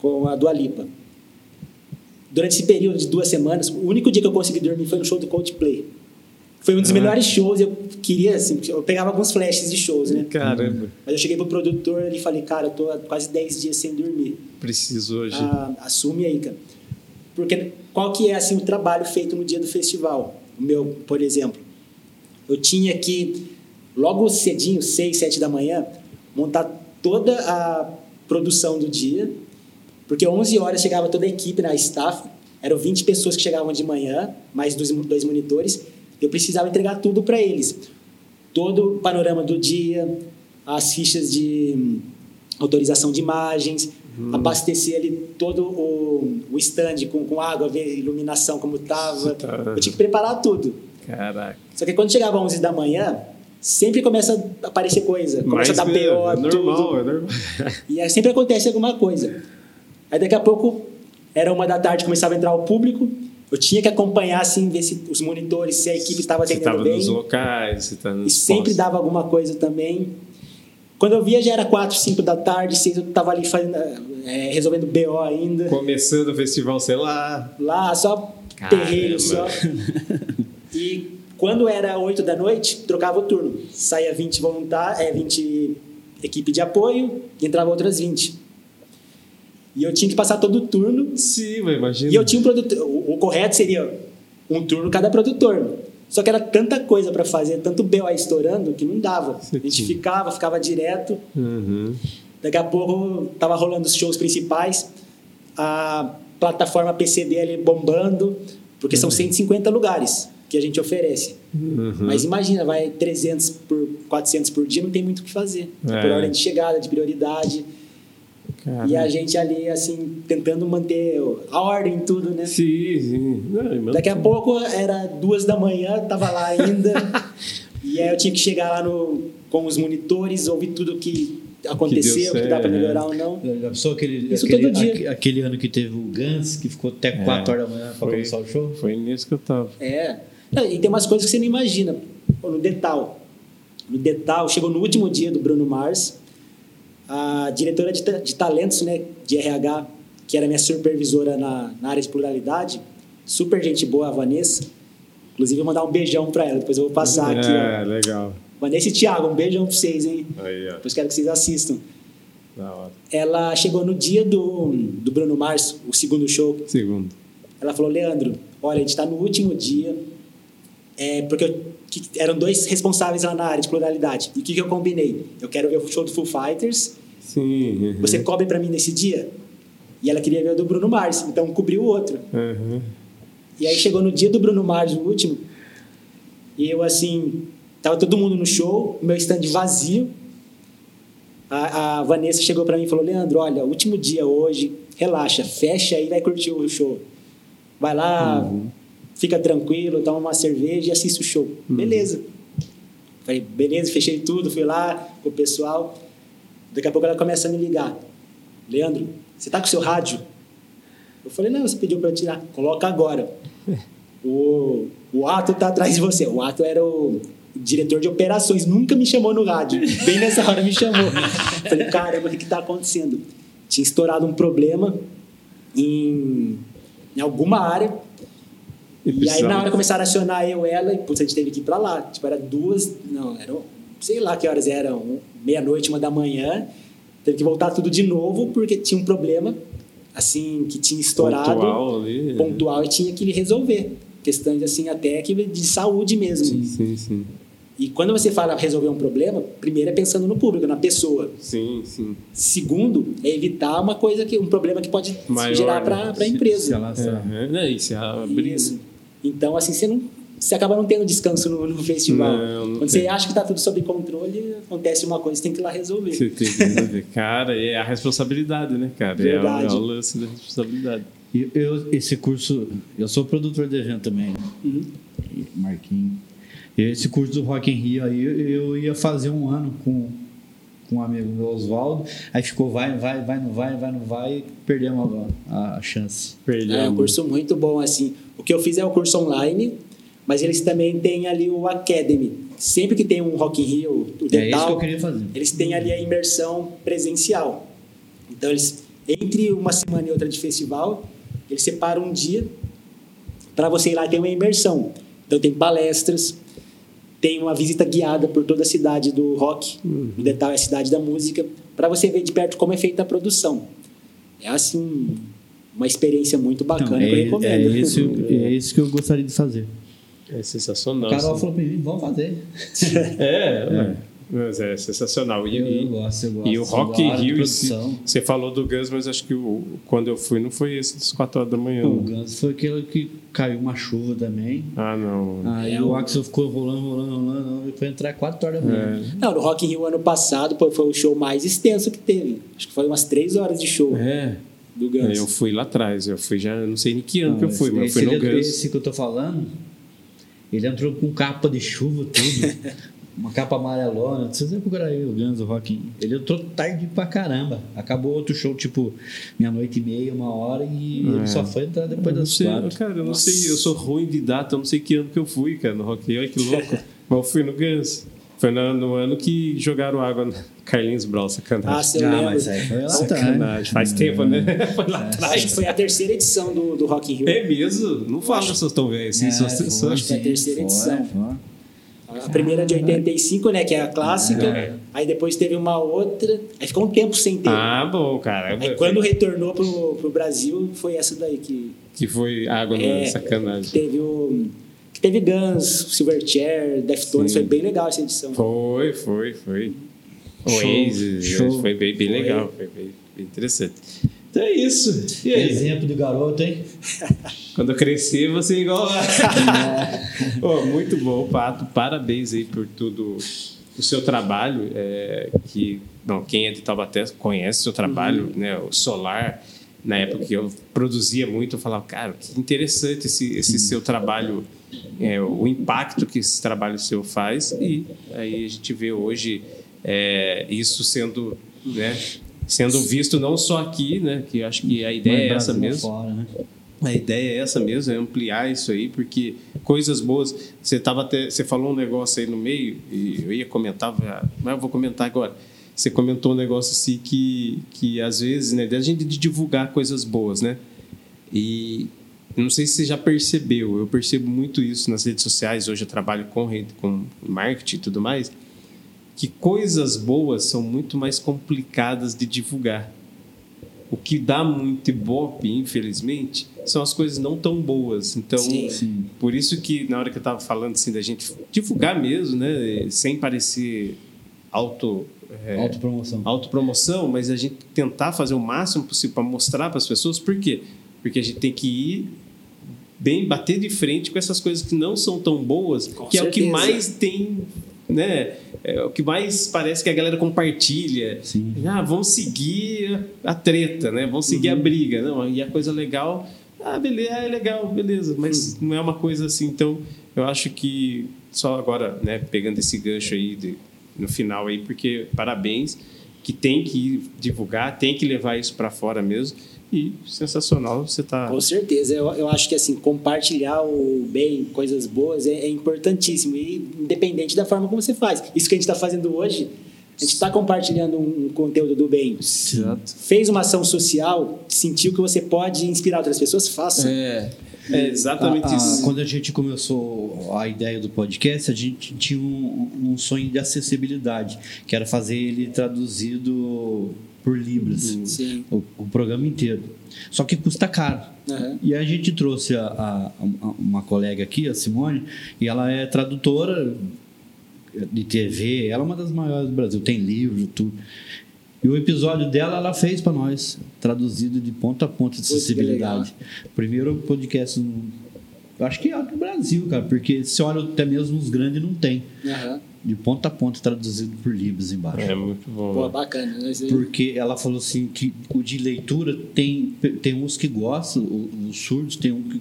com a Dua Lipa. Durante esse período de duas semanas, o único dia que eu consegui dormir foi no show do Coldplay. Foi um dos Ah. melhores shows, eu queria, assim, eu pegava alguns flashes de shows, né? Caramba, Mas eu cheguei pro produtor e falei, cara, eu tô quase 10 dias sem dormir. preciso hoje. Ah, assume aí, cara. Porque qual que é assim o trabalho feito no dia do festival? O meu, por exemplo, eu tinha que logo cedinho, 6, 7 da manhã, montar toda a produção do dia, porque 11 horas chegava toda a equipe na staff, eram 20 pessoas que chegavam de manhã, mais dois, dois monitores, eu precisava entregar tudo para eles. Todo o panorama do dia, as fichas de hum, autorização de imagens, abastecer ali todo o, o stand com, com água, ver iluminação como estava. Tá. Eu tinha que preparar tudo. Caraca. Só que quando chegava às 11 da manhã, sempre começa a aparecer coisa. Começa a dar é, é normal, tudo. é normal. E aí sempre acontece alguma coisa. Aí daqui a pouco, era uma da tarde, começava a entrar o público. Eu tinha que acompanhar, assim, ver se os monitores, se a equipe estava atendendo estava bem. nos locais, você está E nos sempre postos. dava alguma coisa também. Quando eu via já era 4, 5 da tarde, 6 eu tava ali fazendo, é, resolvendo BO ainda. Começando o festival, sei lá. Lá, só Caramba. terreiro só. (laughs) E quando era 8 da noite, trocava o turno. Saía 20 voluntários, é, 20 equipe de apoio e entrava outras 20. E eu tinha que passar todo o turno Sim, mas imagina. e eu tinha um produtor. O, o correto seria um turno cada produtor. Só que era tanta coisa para fazer, tanto BO estourando, que não dava. A gente ficava, ficava direto. Uhum. Daqui a pouco tava rolando os shows principais, a plataforma PCD ali bombando, porque Uhum. são 150 lugares que a gente oferece. Uhum. Mas imagina, vai 300 por 400 por dia, não tem muito o que fazer. É. Por ordem de chegada, de prioridade. Cara. E a gente ali, assim, tentando manter a ordem em tudo, né? Sim, sim. Não. Daqui a pouco era duas da manhã, tava lá ainda. (laughs) e aí eu tinha que chegar lá no, com os monitores, ouvir tudo que aconteceu, o que, dá para melhorar ou não. Já pensou aquele, Isso aquele, todo dia. aque- aquele ano que teve o Guns, que ficou até 4 horas da manhã para Foi. começar o show? Foi nisso que eu tava. É. Não, E tem umas coisas que você não imagina. Pô, No Detal. No Detal, chegou no último dia do Bruno Mars, a diretora de, de talentos, né, de RH, que era minha supervisora na, na área de pluralidade, super gente boa, a Vanessa. Inclusive, eu vou mandar um beijão pra ela, depois eu vou passar aqui. É, legal. Vanessa e Thiago, um beijão pra vocês, hein? Aí, ó. Depois quero que vocês assistam. Da hora. Ela chegou no dia do, do Bruno Mars, o segundo show, Segundo. ela falou, Leandro, olha, a gente está no último dia, é, porque eu- que- eram dois responsáveis lá na área de pluralidade. E o que, que eu combinei? Eu quero ver o show do Foo Fighters, Sim. uhum. você cobre para mim nesse dia? E ela queria ver o do Bruno Mars, então cobriu o outro. Uhum. E aí chegou no dia do Bruno Mars, o último, e eu assim, tava todo mundo no show, meu stand vazio. A, a Vanessa chegou para mim e falou: Leandro, olha, último dia hoje, relaxa, fecha aí, vai curtir o show. Vai lá, fica tranquilo, toma uma cerveja e assiste o show. Beleza. Falei, beleza, fechei tudo, fui lá com o pessoal. Daqui a pouco ela começa a me ligar. Leandro, você tá com o seu rádio? Eu falei, não, você pediu para eu tirar. Coloca agora. (laughs) O, o Ato tá atrás de você. O Ato era o diretor de operações, nunca me chamou no rádio. Bem nessa hora me chamou. (laughs) Falei, caramba, o que, que tá acontecendo? Tinha estourado um problema em, em alguma área. E aí, na hora começaram a acionar eu e ela, e putz, a gente teve que ir pra lá. Tipo, era duas, não, eram, sei lá que horas eram, meia-noite, uma da manhã. Teve que voltar tudo de novo, porque tinha um problema, assim, que tinha estourado Pontual ali. pontual e tinha que resolver. Questões assim, até que de saúde mesmo. Sim, sim, sim. E quando você fala resolver um problema, primeiro é pensando no público, na pessoa. Sim, sim. Segundo, é evitar uma coisa que um problema que pode Maior, gerar né? para a Se empresa. Uhum. Não, isso é abrir. Isso. Então, assim, você não você acaba não tendo descanso no, no festival. Não, não Quando tem. você acha que está tudo sob controle, acontece uma coisa, você tem que ir lá resolver. Você tem que resolver. Cara, é a responsabilidade, né, cara? É o, é Verdade. o lance da responsabilidade. E eu, esse curso, eu sou produtor de evento também, né? Uhum. Marquinhos. E Esse curso do Rock in Rio aí, eu, eu ia fazer um ano com, com um amigo meu, Oswaldo. Aí ficou vai, vai, vai, não vai, vai, não vai, e perdemos a, a chance. Perdeu. É um curso muito bom, assim. O que eu fiz é o curso online, mas eles também têm ali o Academy. Sempre que tem um Rock in Rio, o É isso Detal, que eu queria fazer. eles têm ali a imersão presencial. Então, eles, entre uma semana e outra de festival, eles separam um dia para você ir lá e ter uma imersão. Então, tem palestras, tem uma visita guiada por toda a cidade do rock, o Detal é a cidade da música, para você ver de perto como é feita a produção. É assim, uma experiência muito Então, bacana que eu é, recomendo. é, esse, (laughs) é esse que eu gostaria de fazer. É sensacional. O Carol assim. falou pra mim, vamos fazer. (laughs) É, mas é sensacional. E, Eu, eu gosto, eu gosto. e o Rock in Rio, você falou do Guns, mas acho que o, quando eu fui não foi esse dos 4 horas da manhã. O. Guns foi aquele que caiu uma chuva também. Ah, não. Aí É, o Axel ficou rolando, rolando, rolando, e foi entrar 4 horas da manhã. Não, no Rock in Rio ano passado pô, foi o show mais extenso que teve. Acho que foi umas três horas de show É. do Guns. Eu fui lá atrás, eu fui já, não sei nem que ano Não, que eu fui, esse- mas eu fui no Guns. esse que eu tô falando, ele entrou com capa de chuva, tudo. (laughs) uma capa amarelona. Se você procurar aí o Guns, o Rock, ele entrou tarde pra caramba. Acabou outro show, tipo, meia-noite e meia, uma hora, e É. ele só foi entrar depois Eu não das sei, quatro. cara, eu não Nossa. sei, eu sou ruim de data, eu não sei que ano que eu fui, cara, no Rock olha que louco. (laughs) mas eu fui no Guns. Foi no, no ano que jogaram água no (laughs) Carlinhos Brown, Ah, sacanagem. se eu Ah, lembro. mas aí foi lá atrás. sacanagem. Faz tempo, né? (laughs) Foi lá Acho que atrás. foi a terceira edição do, do Rock in Rio. É mesmo? Não fala se vocês estão vendo assim, É, só, só, foi, acho que a terceira foi, edição. foi. A primeira de 85, né? Que é a clássica. É. Aí depois teve uma outra. Aí ficou um tempo sem ter. Ah, bom, cara. Aí quando retornou pro, pro Brasil, foi essa daí que. Que foi água na É, sacanagem. Teve o. Que teve Guns, Silverchair, Deftones, Sim. foi bem legal essa edição. Foi, foi, foi. Oasis, foi bem, bem Foi. legal, foi bem, bem interessante. Então é isso. E aí? Exemplo do garoto, hein? (laughs) Quando eu crescer, você é igual. Pô, (laughs) muito bom, Pato. Parabéns aí por tudo o seu trabalho. é, que, bom, quem é de Taubaté conhece o seu trabalho, né? O Solar. Na época que eu produzia muito, eu falava, cara, que interessante esse, esse seu trabalho, é, o impacto que esse trabalho seu faz. E aí a gente vê hoje é, isso sendo, né? Sendo visto não só aqui, né? Que acho que a ideia é Mas essa Brasil mesmo. Fora, né? A ideia é essa mesmo, é ampliar isso aí, porque coisas boas. Você tava até, você falou um negócio aí no meio e eu ia comentar, mas eu vou comentar agora. Você comentou um negócio assim que, que às vezes, né, da gente de divulgar coisas boas, né? E não sei se você já percebeu, eu percebo muito isso nas redes sociais. Hoje eu trabalho com rede, com marketing e tudo mais, que coisas boas são muito mais complicadas de divulgar. O que dá muito ibope, infelizmente, são as coisas não tão boas. Então, Sim. Sim. por isso que na hora que eu estava falando assim da gente divulgar mesmo, né, sem parecer auto é, Autopromoção. autopromoção, mas a gente tentar fazer o máximo possível para mostrar para as pessoas. Por quê? Porque a gente tem que ir bem bater de frente com essas coisas que não são tão boas, Com que é o que certeza. mais tem, né? É o que mais parece que a galera compartilha. Sim. Ah, vamos seguir a treta, né? Vamos seguir a briga, não? E a coisa legal, ah, beleza, é legal, beleza, mas não é uma coisa assim. Então, eu acho que só agora, né? Pegando esse gancho aí de, no final aí, porque parabéns, que tem que divulgar, tem que levar isso para fora mesmo. E sensacional, você tá Com certeza. Eu, eu acho que assim, compartilhar o bem, coisas boas, é, é importantíssimo. E independente da forma como você faz. Isso que a gente está fazendo hoje, a gente está compartilhando um, um conteúdo do bem. Exato. Fez uma ação social, sentiu que você pode inspirar outras pessoas, faça. É, é exatamente A- a- isso. Quando a gente começou a ideia do podcast, a gente tinha um, um sonho de acessibilidade, que era fazer ele traduzido por Libras, Sim. o, o programa inteiro. Só que custa caro. Aham. E a gente trouxe a, a- a- uma colega aqui, a Simone, e ela é tradutora de TV, ela é uma das maiores do Brasil, tem livro, tudo. E o episódio dela ela fez para nós, traduzido de ponta a ponta de Putz, acessibilidade. Primeiro podcast, no, eu acho que é do Brasil, cara, porque se olha até mesmo os grandes não tem. Aham. De ponta a ponta traduzido por Libras embaixo. É muito bom. Pô, né? bacana. né? Porque ela falou assim que o de leitura tem, tem uns que gostam, os surdos tem um que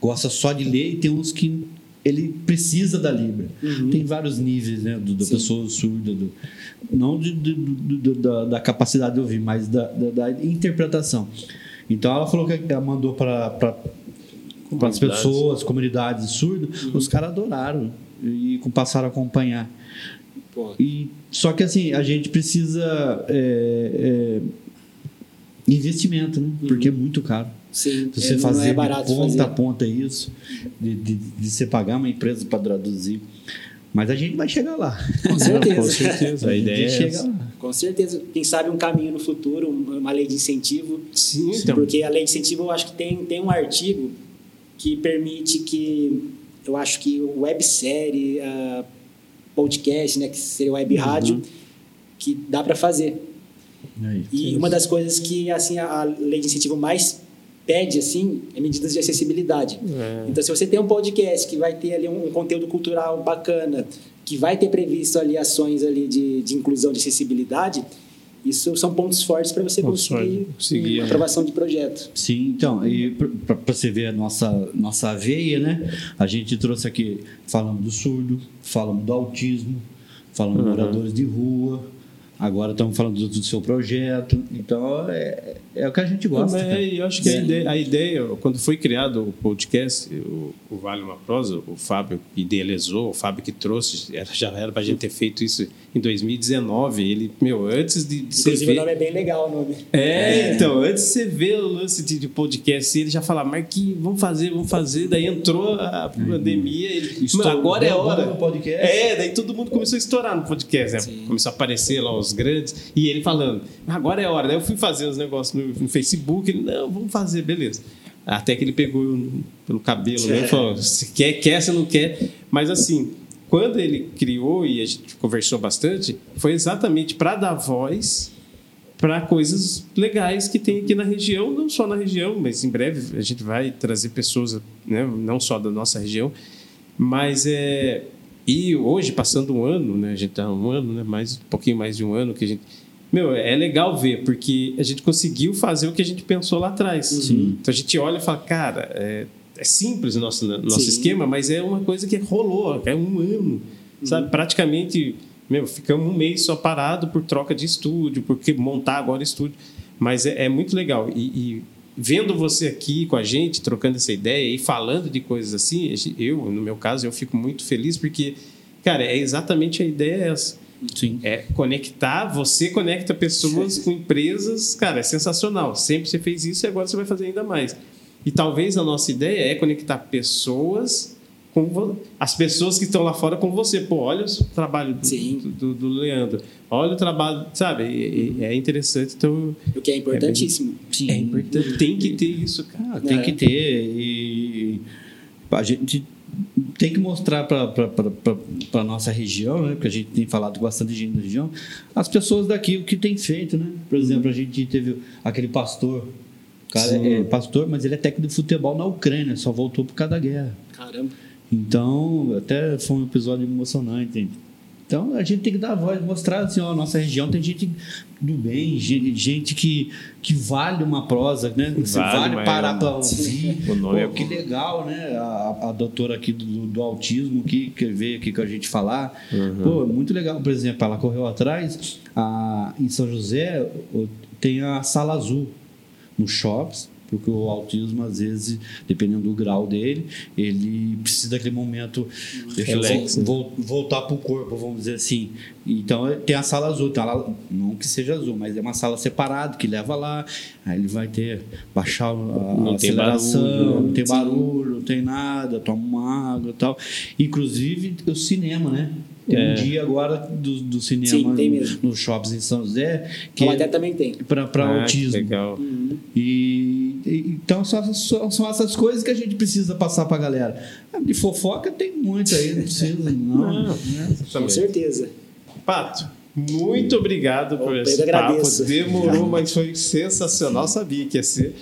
gosta só de ler e tem uns que ele precisa da Libra. Tem vários níveis, né, do, da Sim. pessoa surda, do, não de, de- do- da, da capacidade de ouvir, mas da, da, da interpretação. Então ela falou que ela mandou para as pessoas, comunidades surdas, os caras adoraram e passaram a acompanhar. Pô, E, só que assim, a gente precisa é, é, investimento, né? Porque é muito caro. sim. Você é, fazer é de ponta fazer. a ponta isso, de, de, de você pagar uma empresa para traduzir. Mas a gente vai chegar lá. Com certeza. Com certeza. A ideia é gente chega lá. Com certeza. Quem sabe um caminho no futuro, um- uma lei de incentivo. Sim, então. Porque a lei de incentivo, eu acho que tem, tem um artigo que permite que, eu acho que websérie, ah, podcast, né, que seria web Uhum. rádio, que dá para fazer. Aí. E uma das coisas que assim a a lei de incentivo mais pede assim é medidas de acessibilidade. É. Então, se você tem um podcast que vai ter ali um, um conteúdo cultural bacana, que vai ter previsto ali ações ali de, de inclusão, de acessibilidade, isso são pontos fortes para você Pontos conseguir, é. aprovação de projeto. Sim, então, e para você ver a nossa, nossa veia, né? A gente trouxe aqui, falamos do surdo, falamos do autismo, falamos de Uhum. moradores de rua, Agora estamos falando do, do seu projeto. Então é, é o que a gente gosta. É, eu acho que a, É. ideia, a ideia, quando foi criado o podcast, o, o Vale Uma Prosa, o Fábio que idealizou, o Fábio que trouxe, era- já era para a gente ter feito isso em 2019. Ele, meu, antes de, de você Inclusive, o ver. nome é bem legal o nome. É, então, antes de você ver o lance de, de podcast, ele já falava, Marquinhos, vamos fazer, vamos fazer. Daí entrou a pandemia, ele, Estourou, "Mano, agora é hora. podcast. É, daí todo mundo começou a estourar no podcast, né? Começou a aparecer lá os grandes, e ele falando, agora é hora. Daí eu fui fazer os negócios no, no Facebook, ele, não, vamos fazer, beleza. Até que ele pegou eu pelo cabelo, né? Falou, se quer, quer, se não quer. Mas assim, quando ele criou e a gente conversou bastante, foi exatamente para dar voz para coisas legais que tem aqui na região, não só na região, mas em breve a gente vai trazer pessoas, né, não só da nossa região, mas é e hoje passando um ano, né, a gente tá um ano, né, mais um pouquinho mais de um ano que a gente meu, é legal ver, porque a gente conseguiu fazer o que a gente pensou lá atrás. Então a gente olha e fala, cara, é, é simples o nosso, nosso Sim. esquema, mas é uma coisa que rolou, é um ano. Sabe? Praticamente, meu, ficamos um mês só parado por troca de estúdio, porque montar agora estúdio. Mas é, é muito legal. E, e vendo você aqui com a gente, trocando essa ideia e falando de coisas assim, eu, no meu caso, eu fico muito feliz porque, cara, é exatamente a ideia é essa. Sim. É conectar, você conecta pessoas com empresas, cara, é sensacional. Sempre você fez isso e agora você vai fazer ainda mais. E talvez a nossa ideia é conectar pessoas com as pessoas que estão lá fora com você. Pô, olha o trabalho do, Sim. do, do Leandro, olha o trabalho, sabe? E- é interessante. Então, O que é importantíssimo. Sim. é importante, tem que ter isso, cara. Tem É. que ter. E a gente tem que mostrar para a nossa região, né? porque a gente tem falado bastante gente da região, as pessoas daqui, o que tem feito. Né? Por exemplo, a gente teve aquele pastor. O cara é pastor, mas ele é técnico de futebol na Ucrânia, só voltou por causa da guerra. Caramba. Então, até foi um episódio emocionante. Então, a gente tem que dar voz, mostrar assim, ó, nossa região tem gente do bem, gente, gente que, que vale uma prosa, né? Vale, vale, parar é- para ouvir. Pô, é que legal, né? A, a doutora aqui do, do autismo que, que veio aqui com a gente falar. Uhum. Pô, muito legal. Por exemplo, ela correu atrás. A, em São José tem a sala azul nos shops, porque o autismo, às vezes, dependendo do grau dele, ele precisa daquele momento deixa eu Relax, né? vol- vol- voltar para o corpo, vamos dizer assim. Então tem a sala azul, então ela, não que seja azul, mas é uma sala separada que leva lá, aí ele vai ter baixar a, Não tem aceleração, barulho, né? não tem Sim. barulho, não tem nada, toma uma água e tal. Inclusive o cinema, né? Tem É. um dia agora do, do cinema Sim, tem mesmo. nos shoppings em São José que Taubaté também tem. para Ah, autismo. legal. E, e- então são, são, são essas coisas que a gente precisa passar para a galera. Ah, De fofoca tem muito aí, não precisa, não. (laughs) Não. né? Com certeza. Pato, muito obrigado por esse papo. agradeço. Demorou, mas foi sensacional. Sabia que ia ser.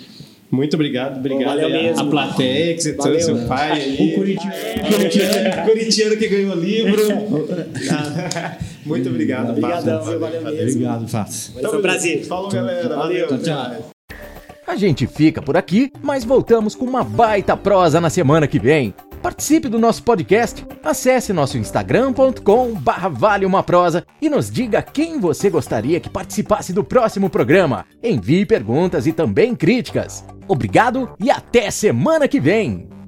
Muito obrigado. Obrigado valeu aí a- mesmo. a plateia que você trouxe, Valeu. seu pai aí. O corintiano (laughs) que ganhou o livro. (laughs) Muito obrigado, Obrigadão, Pato. viu? Valeu mesmo. Obrigado, Fácil. Foi um prazer. Falou, galera. Valeu. Tchau, tchau. A gente fica por aqui, mas voltamos com uma baita prosa na semana que vem. Participe do nosso podcast, acesse nosso instagram.com barra vale uma prosa e nos diga quem você gostaria que participasse do próximo programa. Envie perguntas e também críticas. Obrigado e até semana que vem!